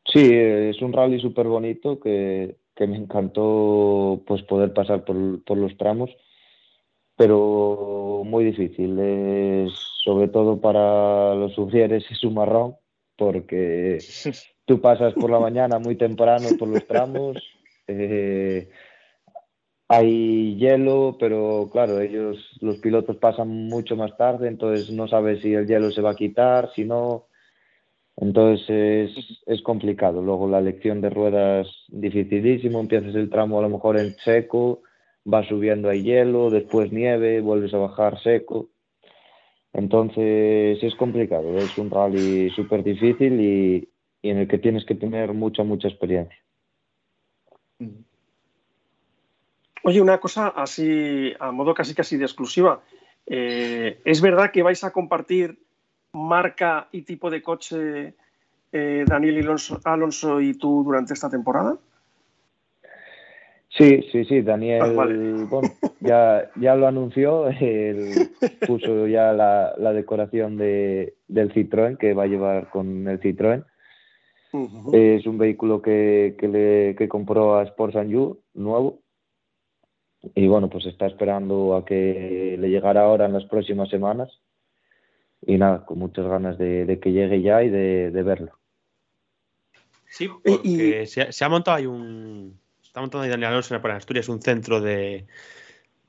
Sí, es un rally súper bonito que, que me encantó pues poder pasar por, por los tramos, pero muy difícil. Sobre todo para los sufrieres es un marrón, porque tú pasas por la mañana muy temprano por los tramos, eh, hay hielo, pero claro, ellos, los pilotos pasan mucho más tarde, entonces no sabes si el hielo se va a quitar, si no. Entonces es, es complicado. Luego la elección de ruedas dificilísimo, empiezas el tramo a lo mejor en seco, vas subiendo hay hielo, después nieve, vuelves a bajar seco. Entonces es complicado, es un rally súper difícil y, en el que tienes que tener mucha, mucha experiencia. Oye, una cosa así, a modo casi casi de exclusiva. Eh, ¿Es verdad que vais a compartir marca y tipo de coche eh, Daniel Alonso, Alonso y tú durante esta temporada? Sí, sí, sí, Daniel, Ah, vale. bueno, ya, ya lo anunció, él puso ya la, la decoración de, del Citroën que va a llevar con el Citroën. Es un vehículo que, que, le, que compró a Sports and You, nuevo. Y bueno, pues está esperando a que le llegara ahora en las próximas semanas. Y nada, con muchas ganas de, de que llegue ya y de, de verlo. Sí, Y- porque se, ha- se ha montado ahí un. Está montando Daniel Alonso en Asturias un centro de.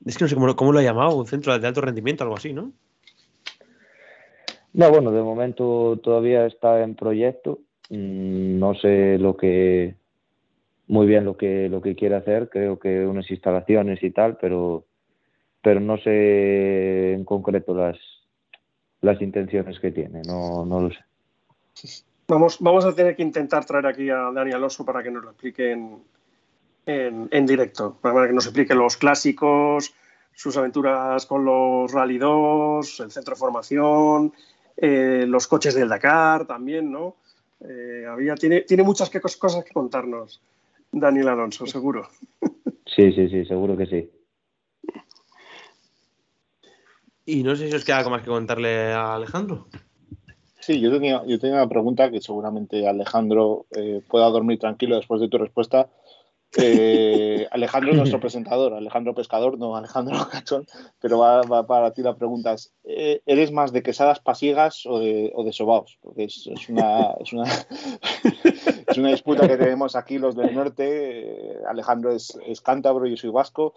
Es que no sé cómo, lo- cómo lo ha llamado, un centro de alto rendimiento, algo así, ¿no? No, bueno, de momento todavía está en proyecto. Mm, No sé lo que muy bien lo que lo que quiere hacer, creo que unas instalaciones y tal, pero pero no sé en concreto las las intenciones que tiene, no, no lo sé. Vamos, vamos a tener que intentar traer aquí a Dani Alonso para que nos lo explique en, en- en directo, para que nos explique los clásicos, sus aventuras con los Rally 2, el centro de formación, eh, los coches del Dakar también, ¿no? Eh, había, tiene, tiene muchas que- cosas que contarnos Daniel Alonso, seguro. Sí, sí, sí, seguro que sí. Y no sé si os queda algo más que contarle a Alejandro. Sí, yo tenía, yo tenía una pregunta que seguramente Alejandro eh, pueda dormir tranquilo después de tu respuesta. Eh, Alejandro es nuestro presentador, Alejandro Pescador, no Alejandro Cachón, pero va, va para ti la pregunta. es, eh, ¿Eres más de quesadas pasiegas o de, o de sobaos? Porque es, es una, es, una, es una disputa que tenemos aquí los del norte. Eh, Alejandro es, es cántabro, yo soy vasco,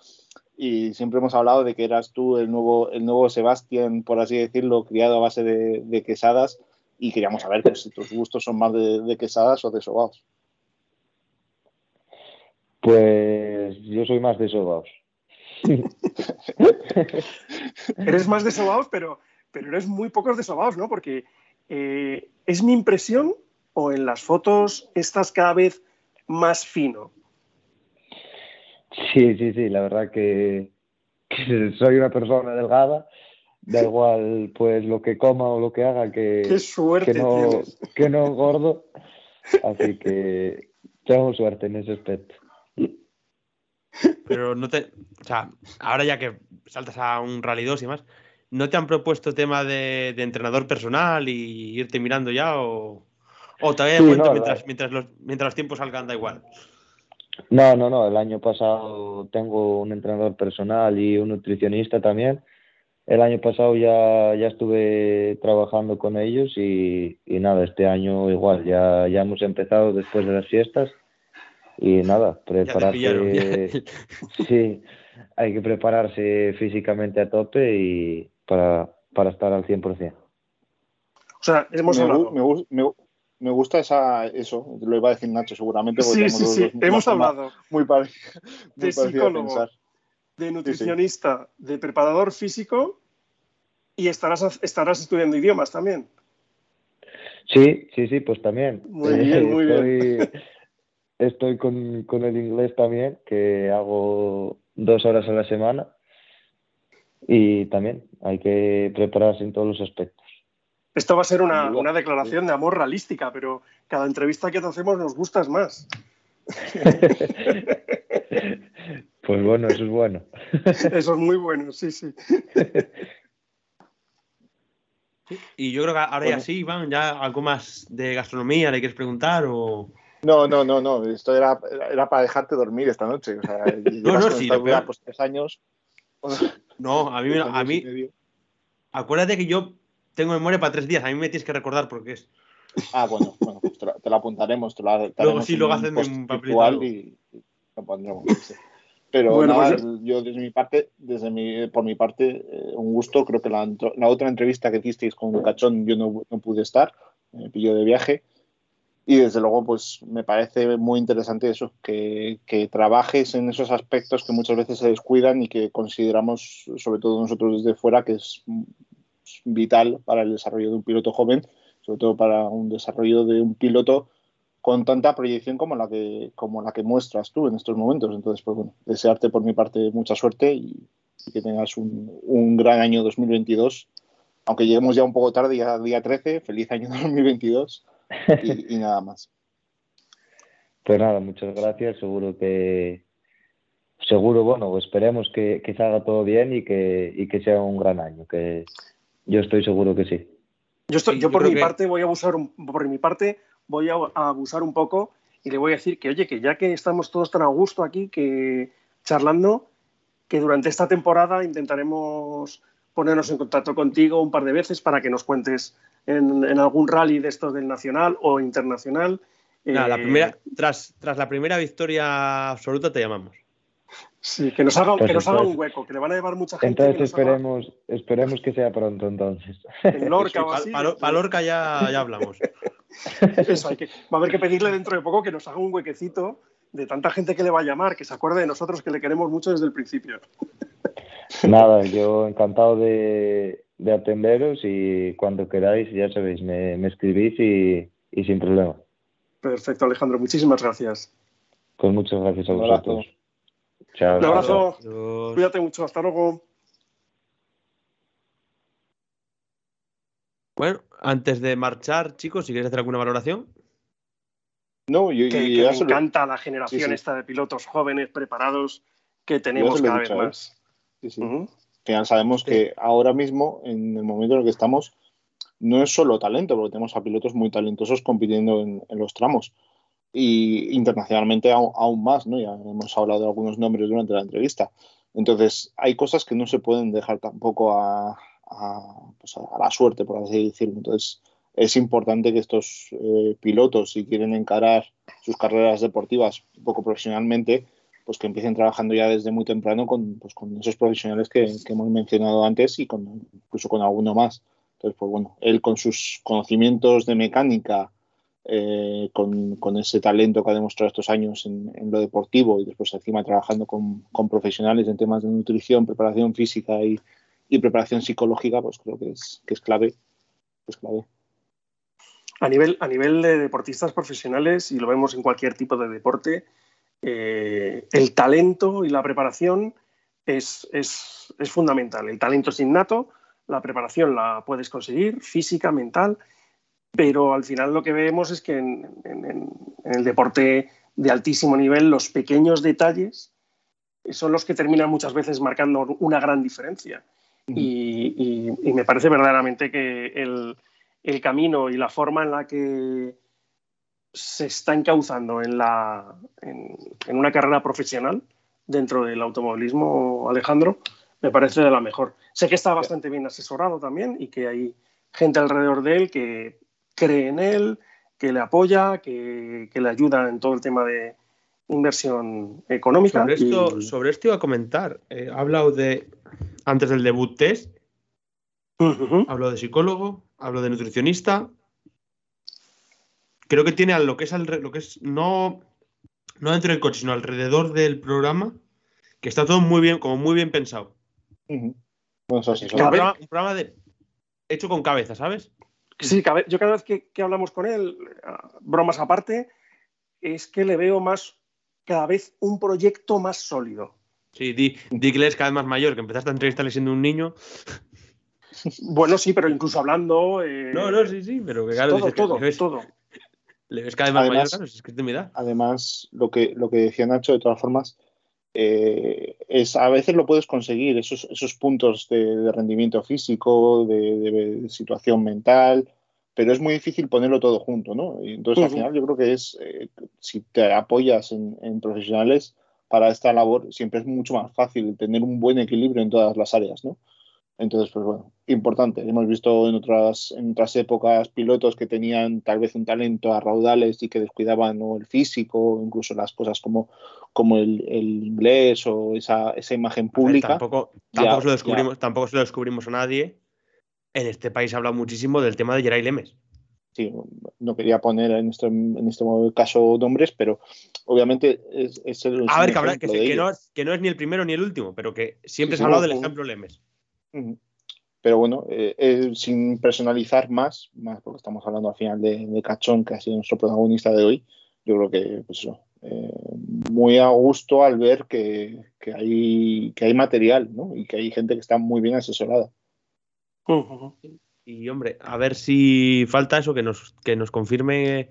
y siempre hemos hablado de que eras tú el nuevo, el nuevo Sebastián, por así decirlo, criado a base de, de quesadas, y queríamos saber pues, si tus gustos son más de, de quesadas o de sobaos. Pues yo soy más de sobaos. Eres más de sobaos, pero, pero eres muy pocos de sobaos, ¿no? Porque eh, es mi impresión, o en las fotos estás cada vez más fino. Sí, sí, sí, la verdad que, que soy una persona delgada, da igual pues lo que coma o lo que haga, que, Qué suerte que no, tienes. que no engordo. Así que tengo suerte en ese aspecto. Pero no te. O sea, ahora ya que saltas a un Rally 2 y más, ¿no te han propuesto tema de, de entrenador personal y irte mirando ya? ¿O, o todavía Sí, no, mientras, mientras, los, mientras los tiempos salgan, da igual? No, no, no. El año pasado tengo un entrenador personal y un nutricionista también. El año pasado ya, ya estuve trabajando con ellos y, y nada, este año igual, ya, ya hemos empezado después de las fiestas y nada, Ya te pillaron. ya. prepararse, sí, hay que prepararse físicamente a tope y para, para estar al 100%. O sea, hemos me, hablado. gu- me gu- me gu- me gusta esa, eso, lo iba a decir Nacho seguramente. porque Sí, sí, sí. dos Hemos hablado Muy, pare- muy de psicólogo, pensar. de nutricionista, de preparador físico y estarás, estarás estudiando idiomas también. Sí, sí, sí, pues también. Muy bien, muy estoy, Estoy con, con el inglés también, que hago dos horas a la semana. Y también hay que prepararse en todos los aspectos. Esto va a ser una, declaración de amor realística, pero cada entrevista que te hacemos nos gustas más. Pues bueno, eso es bueno. Eso es muy bueno, sí, sí. Y yo creo que ahora ya sí, Iván, ya algo más de gastronomía le quieres preguntar o. No, no, no, no. Esto era, era para dejarte dormir esta noche. O sea, llevas no, con sí, lo peor- pues tres años. No, a mí, a mí, medio. acuérdate que yo tengo memoria para tres días, a mí me tienes que recordar porque es. Ah, bueno, bueno, pues te lo, te lo apuntaremos. Te lo, te Luego sí, luego post un luego. y, y lo pondremos. sí. Pero Bueno, nada, pues yo desde mi parte, desde mi, por mi parte, eh, un gusto. Creo que la, entro- la otra entrevista que hicisteis con Cachón yo no, no pude estar, me pilló de viaje. Y desde luego, pues me parece muy interesante eso, que, que trabajes en esos aspectos que muchas veces se descuidan y que consideramos, sobre todo nosotros desde fuera, que es mm, vital para el desarrollo de un piloto joven, sobre todo para un desarrollo de un piloto con tanta proyección como la que, como la que muestras tú en estos momentos. Entonces, pues bueno, desearte por mi parte mucha suerte y, y que tengas un, un gran año 2022. Aunque lleguemos ya un poco tarde, ya día 13, feliz año 2022 y, y nada más. Pues nada, muchas gracias. Seguro que, seguro, bueno, esperemos que, que salga todo bien y que, y que sea un gran año, que yo estoy seguro que sí. Yo, estoy, Sí, yo yo por mi que- parte voy a abusar un, por mi parte voy a abusar un poco y le voy a decir que oye que ya que estamos todos tan a gusto aquí que charlando que durante esta temporada intentaremos ponernos en contacto contigo un par de veces para que nos cuentes en, en algún rally de estos del nacional o internacional. La Eh, primera, tras, tras la primera victoria absoluta te llamamos. Sí, que nos haga, que nos haga un hueco, que le van a llevar mucha gente. Entonces que nos haga esperemos, esperemos que sea pronto entonces. en Lorca o así. Para Lorca ya, ya hablamos. Eso, hay que, va a haber que pedirle dentro de poco que nos haga un huequecito de tanta gente que le va a llamar, que se acuerde de nosotros que le queremos mucho desde el principio. Nada, yo encantado de, de atenderos y cuando queráis, ya sabéis, me, me escribís y, y sin problema. Perfecto, Alejandro, muchísimas gracias. Pues muchas gracias a vosotros. Chao. Un abrazo, Adiós. cuídate mucho, hasta luego. Bueno, antes de marchar, chicos, si queréis hacer alguna valoración. No, yo, Que, yo que me encanta la generación Sí, sí. esta de pilotos jóvenes, preparados, que tenemos cada vez él. más. sí, sí. Ya sabemos Sí. que ahora mismo, en el momento en el que estamos, no es solo talento, porque tenemos a pilotos muy talentosos compitiendo en, en los tramos. Y internacionalmente aún, aún más, ¿no? Ya hemos hablado de algunos nombres durante la entrevista. Entonces, hay cosas que no se pueden dejar tampoco a, a, pues, a la suerte, por así decirlo. Entonces, es importante que estos eh, pilotos, si quieren encarar sus carreras deportivas un poco profesionalmente, pues que empiecen trabajando ya desde muy temprano con, pues, con esos profesionales que, que hemos mencionado antes y con, incluso con alguno más. Entonces, pues bueno, él con sus conocimientos de mecánica, eh, con, con ese talento que ha demostrado estos años en, en lo deportivo y después encima trabajando con, con profesionales en temas de nutrición, preparación física y, y preparación psicológica, pues creo que es, que es clave. Es clave. A nivel, a nivel de deportistas profesionales, y lo vemos en cualquier tipo de deporte, eh, el talento y la preparación es, es- es fundamental. El talento es innato, la preparación la puedes conseguir, física, mental, pero al final lo que vemos es que en, en- el deporte de altísimo nivel los pequeños detalles son los que terminan muchas veces marcando una gran diferencia. Y, y- y me parece verdaderamente que el, el camino y la forma en la que se está encauzando en, la, en, en una carrera profesional dentro del automovilismo, Alejandro, me parece de la mejor. Sé que está bastante bien asesorado también y que hay gente alrededor de él que cree en él, que le apoya, que, que le ayuda en todo el tema de inversión económica. Sobre esto, y- sobre esto iba a comentar. Eh, ha hablado de, antes del debut test, Ujú. hablo de psicólogo, hablo de nutricionista. Creo que tiene a lo que es, alre- lo que es no, no dentro del coche, sino alrededor del programa, que está todo muy bien, como muy bien pensado. Bueno, eso sí, Un eso- programa, un programa de, hecho con cabeza, ¿sabes? Sí, cada vez- yo cada vez que, que hablamos con él, ah, bromas aparte, es que le veo más, cada vez un proyecto más sólido. Sí, di, di que es cada vez más mayor, que empezaste a entrevistarle siendo un niño. Bueno, sí, pero incluso hablando. eh, No, no, sí, sí, pero que claro, todo, dices que todo, ves, todo. Le ves cada vez más Además- mayor, es que es de mi edad. Además, lo que, lo que decía Nacho, de todas formas, eh, es a veces lo puedes conseguir, esos, esos puntos de, de rendimiento físico, de, de situación mental, pero es muy difícil ponerlo todo junto, ¿no? Y entonces, al final, yo creo que es, eh, si te apoyas en, en profesionales para esta labor, siempre es mucho más fácil tener un buen equilibrio en todas las áreas, ¿no? Entonces, pues bueno, importante. Hemos visto en otras, en otras épocas pilotos que tenían tal vez un talento a raudales y que descuidaban ¿no? el físico, incluso las cosas como, como el, el inglés o esa, esa imagen ver, pública. Tampoco, Ya, tampoco, se lo ya. descubrimos, tampoco se lo descubrimos a nadie. En este país se habla muchísimo del tema de Geray Lemes. Sí, no quería poner en este, en este caso nombres, pero obviamente es, es el. A ver, que, habrá- que, que no, que no es ni el primero ni el último, pero que siempre Sí, se ha sí, hablado del ejemplo Lemes. Pero bueno, eh, eh, sin personalizar más, más porque estamos hablando al final de, de Cachón, que ha sido nuestro protagonista de hoy, yo creo que pues eso, eh, muy a gusto al ver que, que hay, que hay material ¿no? y que hay gente que está muy bien asesorada. Y hombre, a ver si falta eso, que nos, que nos confirme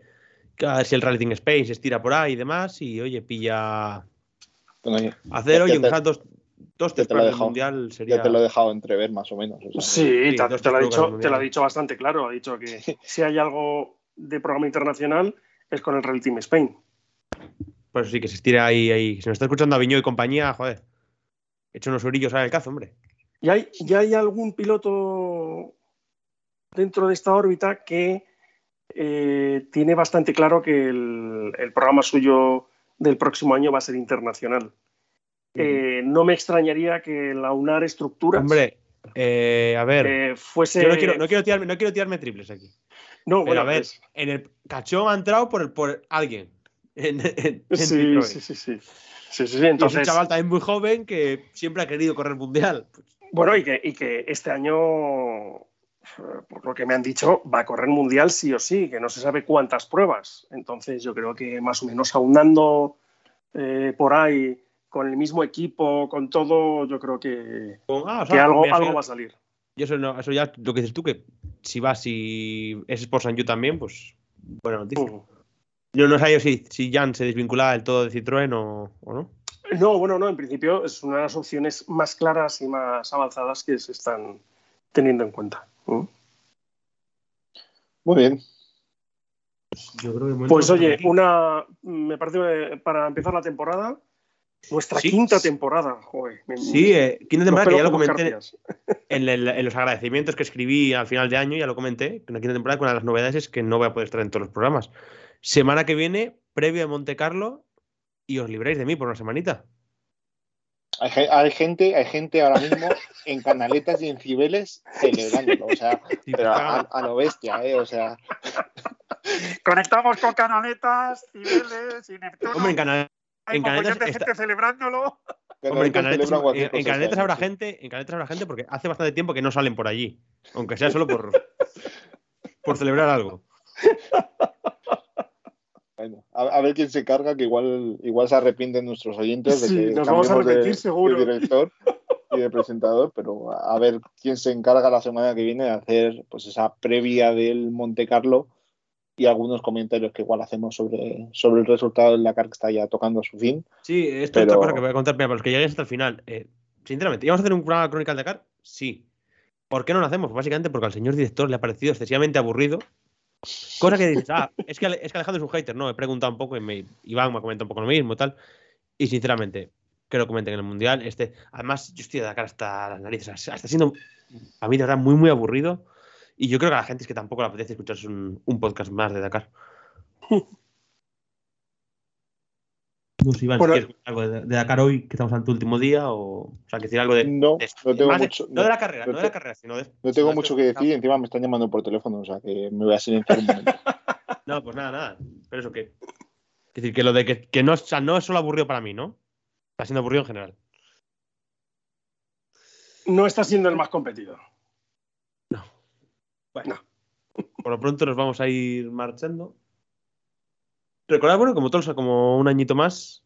que a ver si el Rally Space estira por ahí y demás. Y oye, pilla Bueno, oye, hacer, Ya oye, te- aunque sean dos, dos te lo he dejado. mundial sería. ya te lo he dejado entrever más o menos. o sea, Sí, Sí, te, lo ha dicho, te lo ha dicho bastante claro. Ha dicho que si hay algo de programa internacional es con el Real Team Spain. Pues sí, que se estira ahí, ahí. Se nos está escuchando Aviñó y compañía, joder. He hecho unos orillos al cazo, hombre. ¿Y hay, ¿Ya hay algún piloto dentro de esta órbita que eh, tiene bastante claro que el, el programa suyo del próximo año va a ser internacional? Eh, no me extrañaría que la UNAR Estructuras Hombre, eh, a ver. eh, fuese. yo no quiero, no, quiero tirarme, no quiero tirarme triples aquí. No, Pero bueno, a ver, pues, en el cachón ha entrado por, el- por alguien. En, en- en sí, sí, sí, sí. Sí, sí, Y es un Entonces, chaval también muy joven que siempre ha querido correr mundial. Pues, Bueno, y que, y que este año, por lo que me han dicho, va a correr mundial sí o sí, que no se sabe cuántas pruebas. Entonces yo creo que más o menos aunando eh, por ahí con el mismo equipo, con todo, yo creo que, ah, o que algo, mira, algo va a salir. Y eso, no, eso ya lo que dices tú, que si va, si es Sport San también, pues buena noticia. Yo no sabía si, si Jan se desvinculaba del todo de Citroën o, o no. No, bueno, no, en principio es una de las opciones más claras y más avanzadas que se están teniendo en cuenta. ¿Mm? Muy bien. Yo creo que Pues oye, una, me parece para empezar la temporada, nuestra Sí. quinta temporada, joder. me- Sí, eh, quinta temporada que ya lo comenté en, el- en los agradecimientos que escribí al final de año, ya lo comenté, que una quinta temporada que una de las novedades es que no voy a poder estar en todos los programas. Semana que viene, previo de Monte Carlo, y os libréis de mí por una semanita. Hay, ge- hay gente, hay gente ahora mismo en canaletas y en cibeles celebrándolo, o sea, pero a, a lo bestia, ¿eh? O sea, Conectamos con canaletas, cibeles y Neptuno. Hombre, en, Cana- Hay en de está- gente celebrándolo. Hombre, en Canaletas, celebran cualquier en- en cosa, Canaletas ¿eh? habrá Sí. gente, en Canaletas habrá gente porque hace bastante tiempo que no salen por allí, aunque sea solo por por celebrar algo. Bueno, a, a ver quién se carga, que igual, igual se arrepienten nuestros oyentes de Sí, que nos vamos a cambiemos de- seguro. de director. y de presentador, pero a a ver quién se encarga la semana que viene de hacer pues esa previa del Monte Carlo y algunos comentarios que igual hacemos sobre, sobre el resultado del Dakar que está ya tocando a su fin. Sí, esto es Pero- otra cosa que voy a contar, mira, para los que lleguéis hasta el final. Eh, sinceramente, ¿íbamos a hacer un programa crónica del Dakar? Sí. ¿Por qué no lo hacemos? Básicamente porque al señor director le ha parecido excesivamente aburrido. Cosa que dices, ah, es que, es que Alejandro es un hater, ¿no? He preguntado un poco y me, Iván me ha comentado un poco lo mismo y tal. Y sinceramente, que lo comenten en el Mundial. Este, además, yo estoy de Dakar hasta las narices. Está siendo, a mí de verdad, muy, muy aburrido. Y yo creo que a la gente es que tampoco le apetece escucharse un, un podcast más de Dakar. No sé, Iván, Bueno. si quieres algo de, de Dakar hoy, que estamos en tu último día, o, o sea, que decir algo de. No, de- no tengo de- mucho, no de la carrera, no no de la carrera, sino de. no tengo mucho que decir, encima me están llamando por teléfono, o sea que me voy a silenciar un momento. No, pues nada, nada. Pero eso que. Es decir, que lo de que, que no, o sea, no es solo aburrido para mí, ¿no? Está siendo aburrido en general. No está siendo el más competido. Bueno, por lo pronto nos vamos a ir marchando. Recordad, bueno, como todos, como un añito más.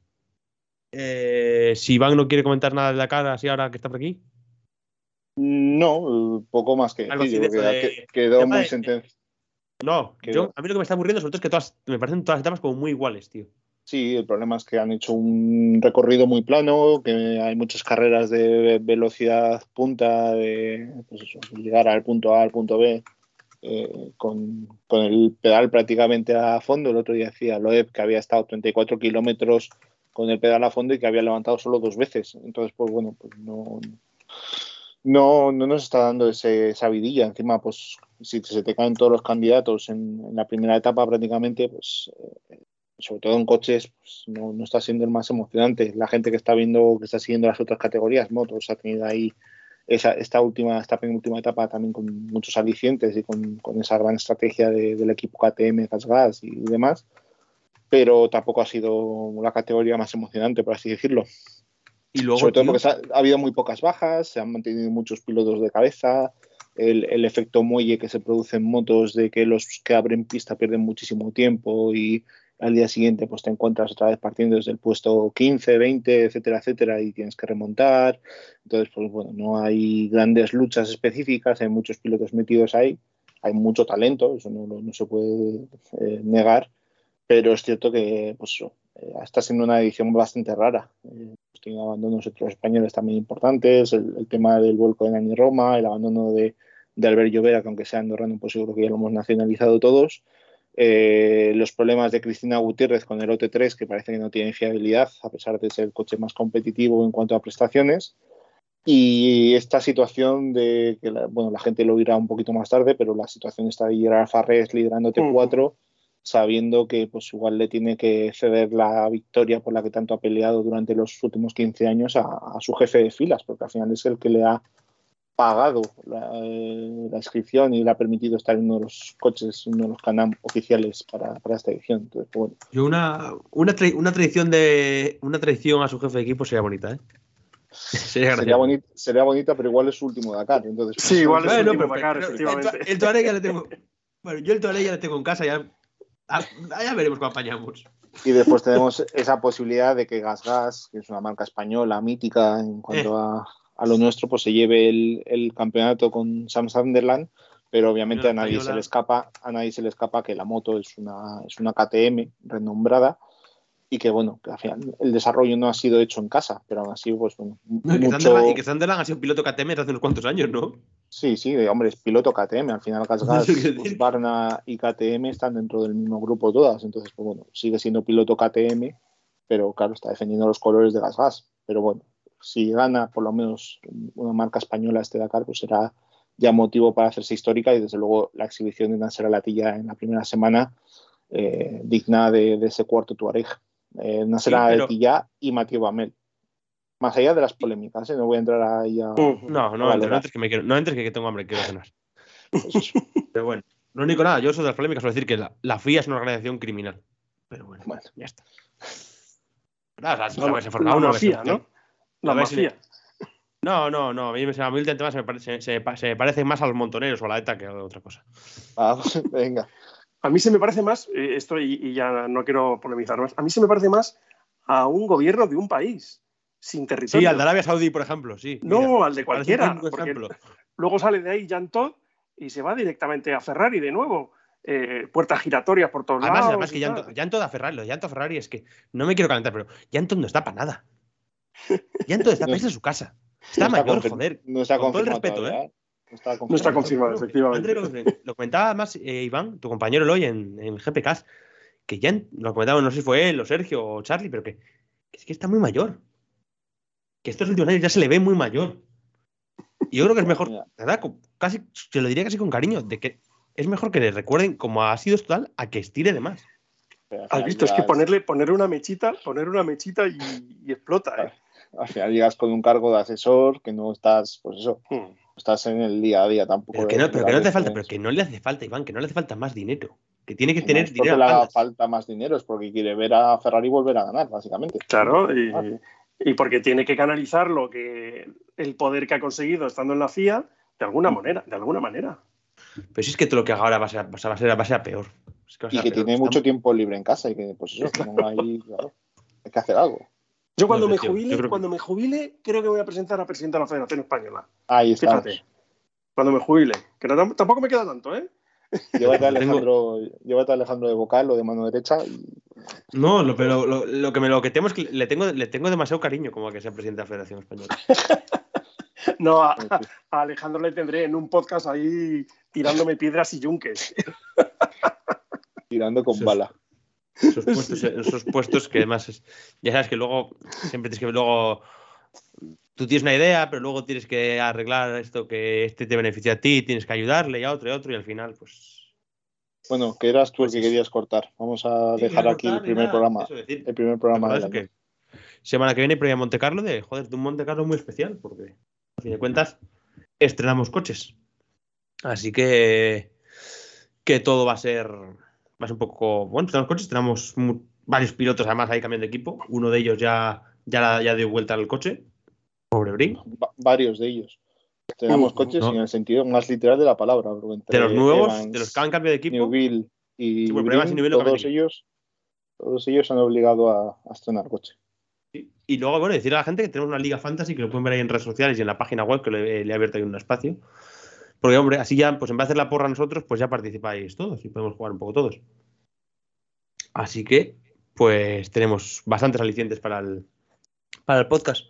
eh, si Iván no quiere comentar nada de la cara así ahora que está por aquí. No, poco más que Algo decir, de quedó muy sentenciado. No, yo, a mí lo que me está aburriendo sobre todo es que todas, me parecen todas las etapas como muy iguales, tío. Sí, el problema es que han hecho un recorrido muy plano, que hay muchas carreras de velocidad punta, de pues eso, llegar al punto A al punto B, eh, con, con el pedal prácticamente a fondo. El otro día decía Loeb que había estado 34 kilómetros con el pedal a fondo y que había levantado solo dos veces. Entonces, pues bueno, pues no, no, no nos está dando ese, esa vidilla. Encima, pues si se te caen todos los candidatos en, en la primera etapa prácticamente, pues eh, sobre todo en coches, pues, no, no está siendo el más emocionante. La gente que está viendo, que está siguiendo las otras categorías, motos, ha tenido ahí esa, esta última, esta penúltima etapa también con muchos alicientes y con, con esa gran estrategia de- del equipo KTM, Gas y demás. Pero tampoco ha sido la categoría más emocionante, por así decirlo. Y luego, Sobre todo tío, porque ha, ha habido muy pocas bajas, se han mantenido muchos pilotos de cabeza, el, el efecto muelle que se produce en motos de que los que abren pista pierden muchísimo tiempo y al día siguiente pues te encuentras otra vez partiendo desde el puesto 15, 20, etcétera, etcétera, y tienes que remontar. Entonces, pues bueno, no hay grandes luchas específicas, hay muchos pilotos metidos ahí, hay mucho talento, eso no, no- no se puede eh, negar, pero es cierto que pues, eh, está siendo una edición bastante rara. Eh, pues, tiene abandonos otros españoles también importantes, el, el tema del vuelco de Nani Roma, el abandono de, de Albert Llovera, que aunque sea andorrano, pues creo que ya lo hemos nacionalizado todos. Eh, los problemas de Cristina Gutiérrez con el OT3, que parece que no tiene fiabilidad, a pesar de ser el coche más competitivo en cuanto a prestaciones. Y esta situación de que la, bueno, la gente lo irá un poquito más tarde, pero la situación está de Gerard Farrés liderando T4, sabiendo que pues igual le tiene que ceder la victoria por la que tanto ha peleado durante los últimos 15 años a, a su jefe de filas, porque al final es el que le ha pagado la, eh, la inscripción y le ha permitido estar en uno de los coches, uno de los canam oficiales para, para esta edición. Entonces, pues, bueno, yo una, una, tra- una traición de. Una traición a su jefe de equipo sería bonita, ¿eh? sería sería, bonita, sería bonita, pero igual es su último Dakar. Entonces, Sí, igual es Bueno, último Dakar, efectivamente. El, el ya le tengo. Bueno, yo el Touareg ya le tengo en casa, ya. Ya veremos cómo apañamos. Y después tenemos esa posibilidad de que Gas Gas, que es una marca española mítica en cuanto a, a lo nuestro, pues se lleve el, el campeonato con Sam Sunderland, pero obviamente a nadie se le escapa, a nadie se le escapa que la moto es una, es una KTM renombrada y que bueno, que al final el desarrollo no ha sido hecho en casa, pero aún así, pues bueno, No, mucho... Sunderland- Y que Sunderland ha sido piloto KTM desde hace unos cuantos años, ¿no? Sí, sí, hombre, es piloto KTM. Al final, Gas Gas, Eso quiero decir. Husqvarna y KTM están dentro del mismo grupo todas. Entonces, pues bueno, sigue siendo piloto KTM, pero claro, está defendiendo los colores de Gas Gas. Pero bueno, si gana por lo menos una marca española este Dakar, pues será ya motivo para hacerse histórica y desde luego la exhibición de Nasser Latilla en la primera semana eh, digna de, de ese cuarto Tuareg. Eh, Nasser Sí, pero- Latilla y Mathieu Bamel. Más allá de las polémicas, ¿eh? no voy a entrar ahí a... Ujú. No, no, entres, no entres que me quiero, no entres que tengo hambre, quiero cenar. pues eso. Pero bueno, lo único nada, yo soy de las polémicas, suelo decir que la, la FIA es una organización criminal. Pero bueno, Bueno. ya está. Nada, o sea, La, la versión Fórmula la 1, la mafia, versión- ¿no? La mafia. No, no, no. A mí, me- a tema se me, parece, se, se- se parece más a los montoneros o a la ETA que a otra cosa. Ah, venga. A mí se me parece más, eh, esto y, y ya no quiero polemizar más, a mí se me parece más a un gobierno de un país. Sin territorio. Sí, al de Arabia Saudí, por ejemplo, sí. No, Mira, al de cualquiera. luego sale de ahí Todt y se va directamente a Ferrari de nuevo. Eh, puertas giratorias por todos Además, lados. además que. Llanto da Ferrari, lo de Llanto Ferrari es que no me quiero calentar, pero Llanto no está para nada. Llanto está para irse a su casa. Está No mayor, joder. No está con todo el respeto, todavía, ¿eh? No está confirmado. No está confirmado, Claro, efectivamente. André lo, comentaba además eh, Iván, tu compañero hoy en, en GPK, que ya en- lo comentaba, no sé si fue él o Sergio o Charlie, pero que, que es que está muy mayor. Que estos últimos años ya se le ve muy mayor. Y yo creo que es mejor. ¿verdad? Casi, te lo diría casi con cariño, de que es mejor que le recuerden como ha sido total a que estire de más. Has visto, es que ponerle, poner una mechita, poner una mechita y, y explota, ¿eh? Al final llegas con un cargo de asesor que no estás, pues eso, Hmm. no estás en el día a día tampoco. Pero que no, pero que no te falta, pero que no le hace falta, Iván, que no le hace falta más dinero. Que tiene que No tener es dinero. le haga falta más dinero, es porque quiere ver a Ferrari volver a ganar, básicamente. Claro, y, y porque tiene que canalizar lo que el poder que ha conseguido estando en la FIA de alguna manera, de alguna manera. Pero si es que todo lo que haga ahora va a ser, va a ser, va a ser, a peor. Es que va a Y que peor. tiene mucho tiempo libre en casa y que, pues eso, que no hay, claro, hay que hacer algo. Yo cuando No me jubile, yo creo que- cuando me jubile, creo que voy a presentar a presidente de la Federación Española. Ahí está. Fíjate. Cuando me jubile. Que no- tampoco me queda tanto, ¿eh? Llévate a Alejandro, llévate a Alejandro de vocal o de mano derecha y No, lo, pero lo, lo que me lo que temo es que le tengo, le tengo demasiado cariño como a que sea presidente de la Federación Española. No, a, a Alejandro le tendré en un podcast ahí tirándome piedras y yunques. tirando con bala. Esos puestos, esos puestos que además es- ya sabes que luego siempre tienes que luego tú tienes una idea, pero luego tienes que arreglar esto que este te beneficia a ti, tienes que ayudarle y a otro y a otro y al final pues Bueno, que eras tú el Pues que querías cortar. Vamos a Sí, dejar aquí el primer nada, programa. decir. El primer programa es que semana que viene previa a Monte Carlo de joder, de un Monte Carlo muy especial, porque a fin de cuentas estrenamos coches. Así que que todo va a ser un poco bueno, estrenamos coches, tenemos varios pilotos además ahí cambiando de equipo, uno de ellos ya ya, la- ya dio vuelta al coche. Pobre Brin. Va- varios de ellos. Tenemos Uh, coches no. en el sentido más literal de la palabra. De los nuevos, Evans, de los que han cambiado de equipo. Newville y Sí, pero Evans y Brin, Newville todos ellos, todos ellos han obligado a, a estrenar coche. Y luego, bueno, decir a la gente que tenemos una liga fantasy que lo pueden ver ahí en redes sociales y en la página web que le, le he abierto ahí un espacio. Porque, hombre, así ya, pues en vez de hacer la porra nosotros, pues ya participáis todos y podemos jugar un poco todos. Así que, pues tenemos bastantes alicientes para el, para el podcast.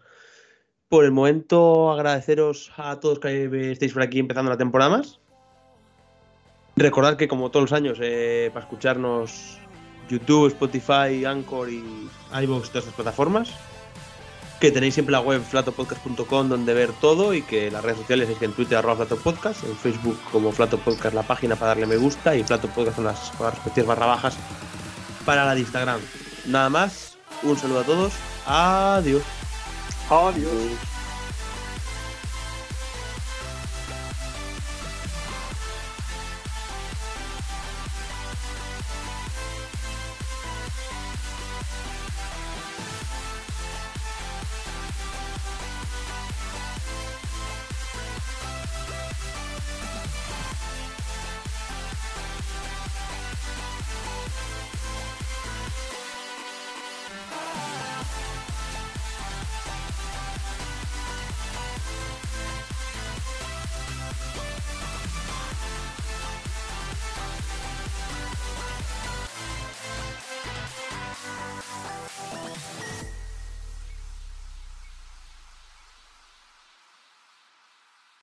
Por el momento, agradeceros a todos que estéis por aquí empezando la temporada más. Recordad que, como todos los años, eh, para escucharnos YouTube, Spotify, Anchor y iVoox, todas estas plataformas. Que tenéis siempre la web flatopodcast.com donde ver todo y que las redes sociales es que en Twitter arroba flatopodcast, en Facebook como flatopodcast la página para darle me gusta y flatopodcast las, con las respectivas barra bajas para la de Instagram. Nada más, un saludo a todos, adiós. Adiós.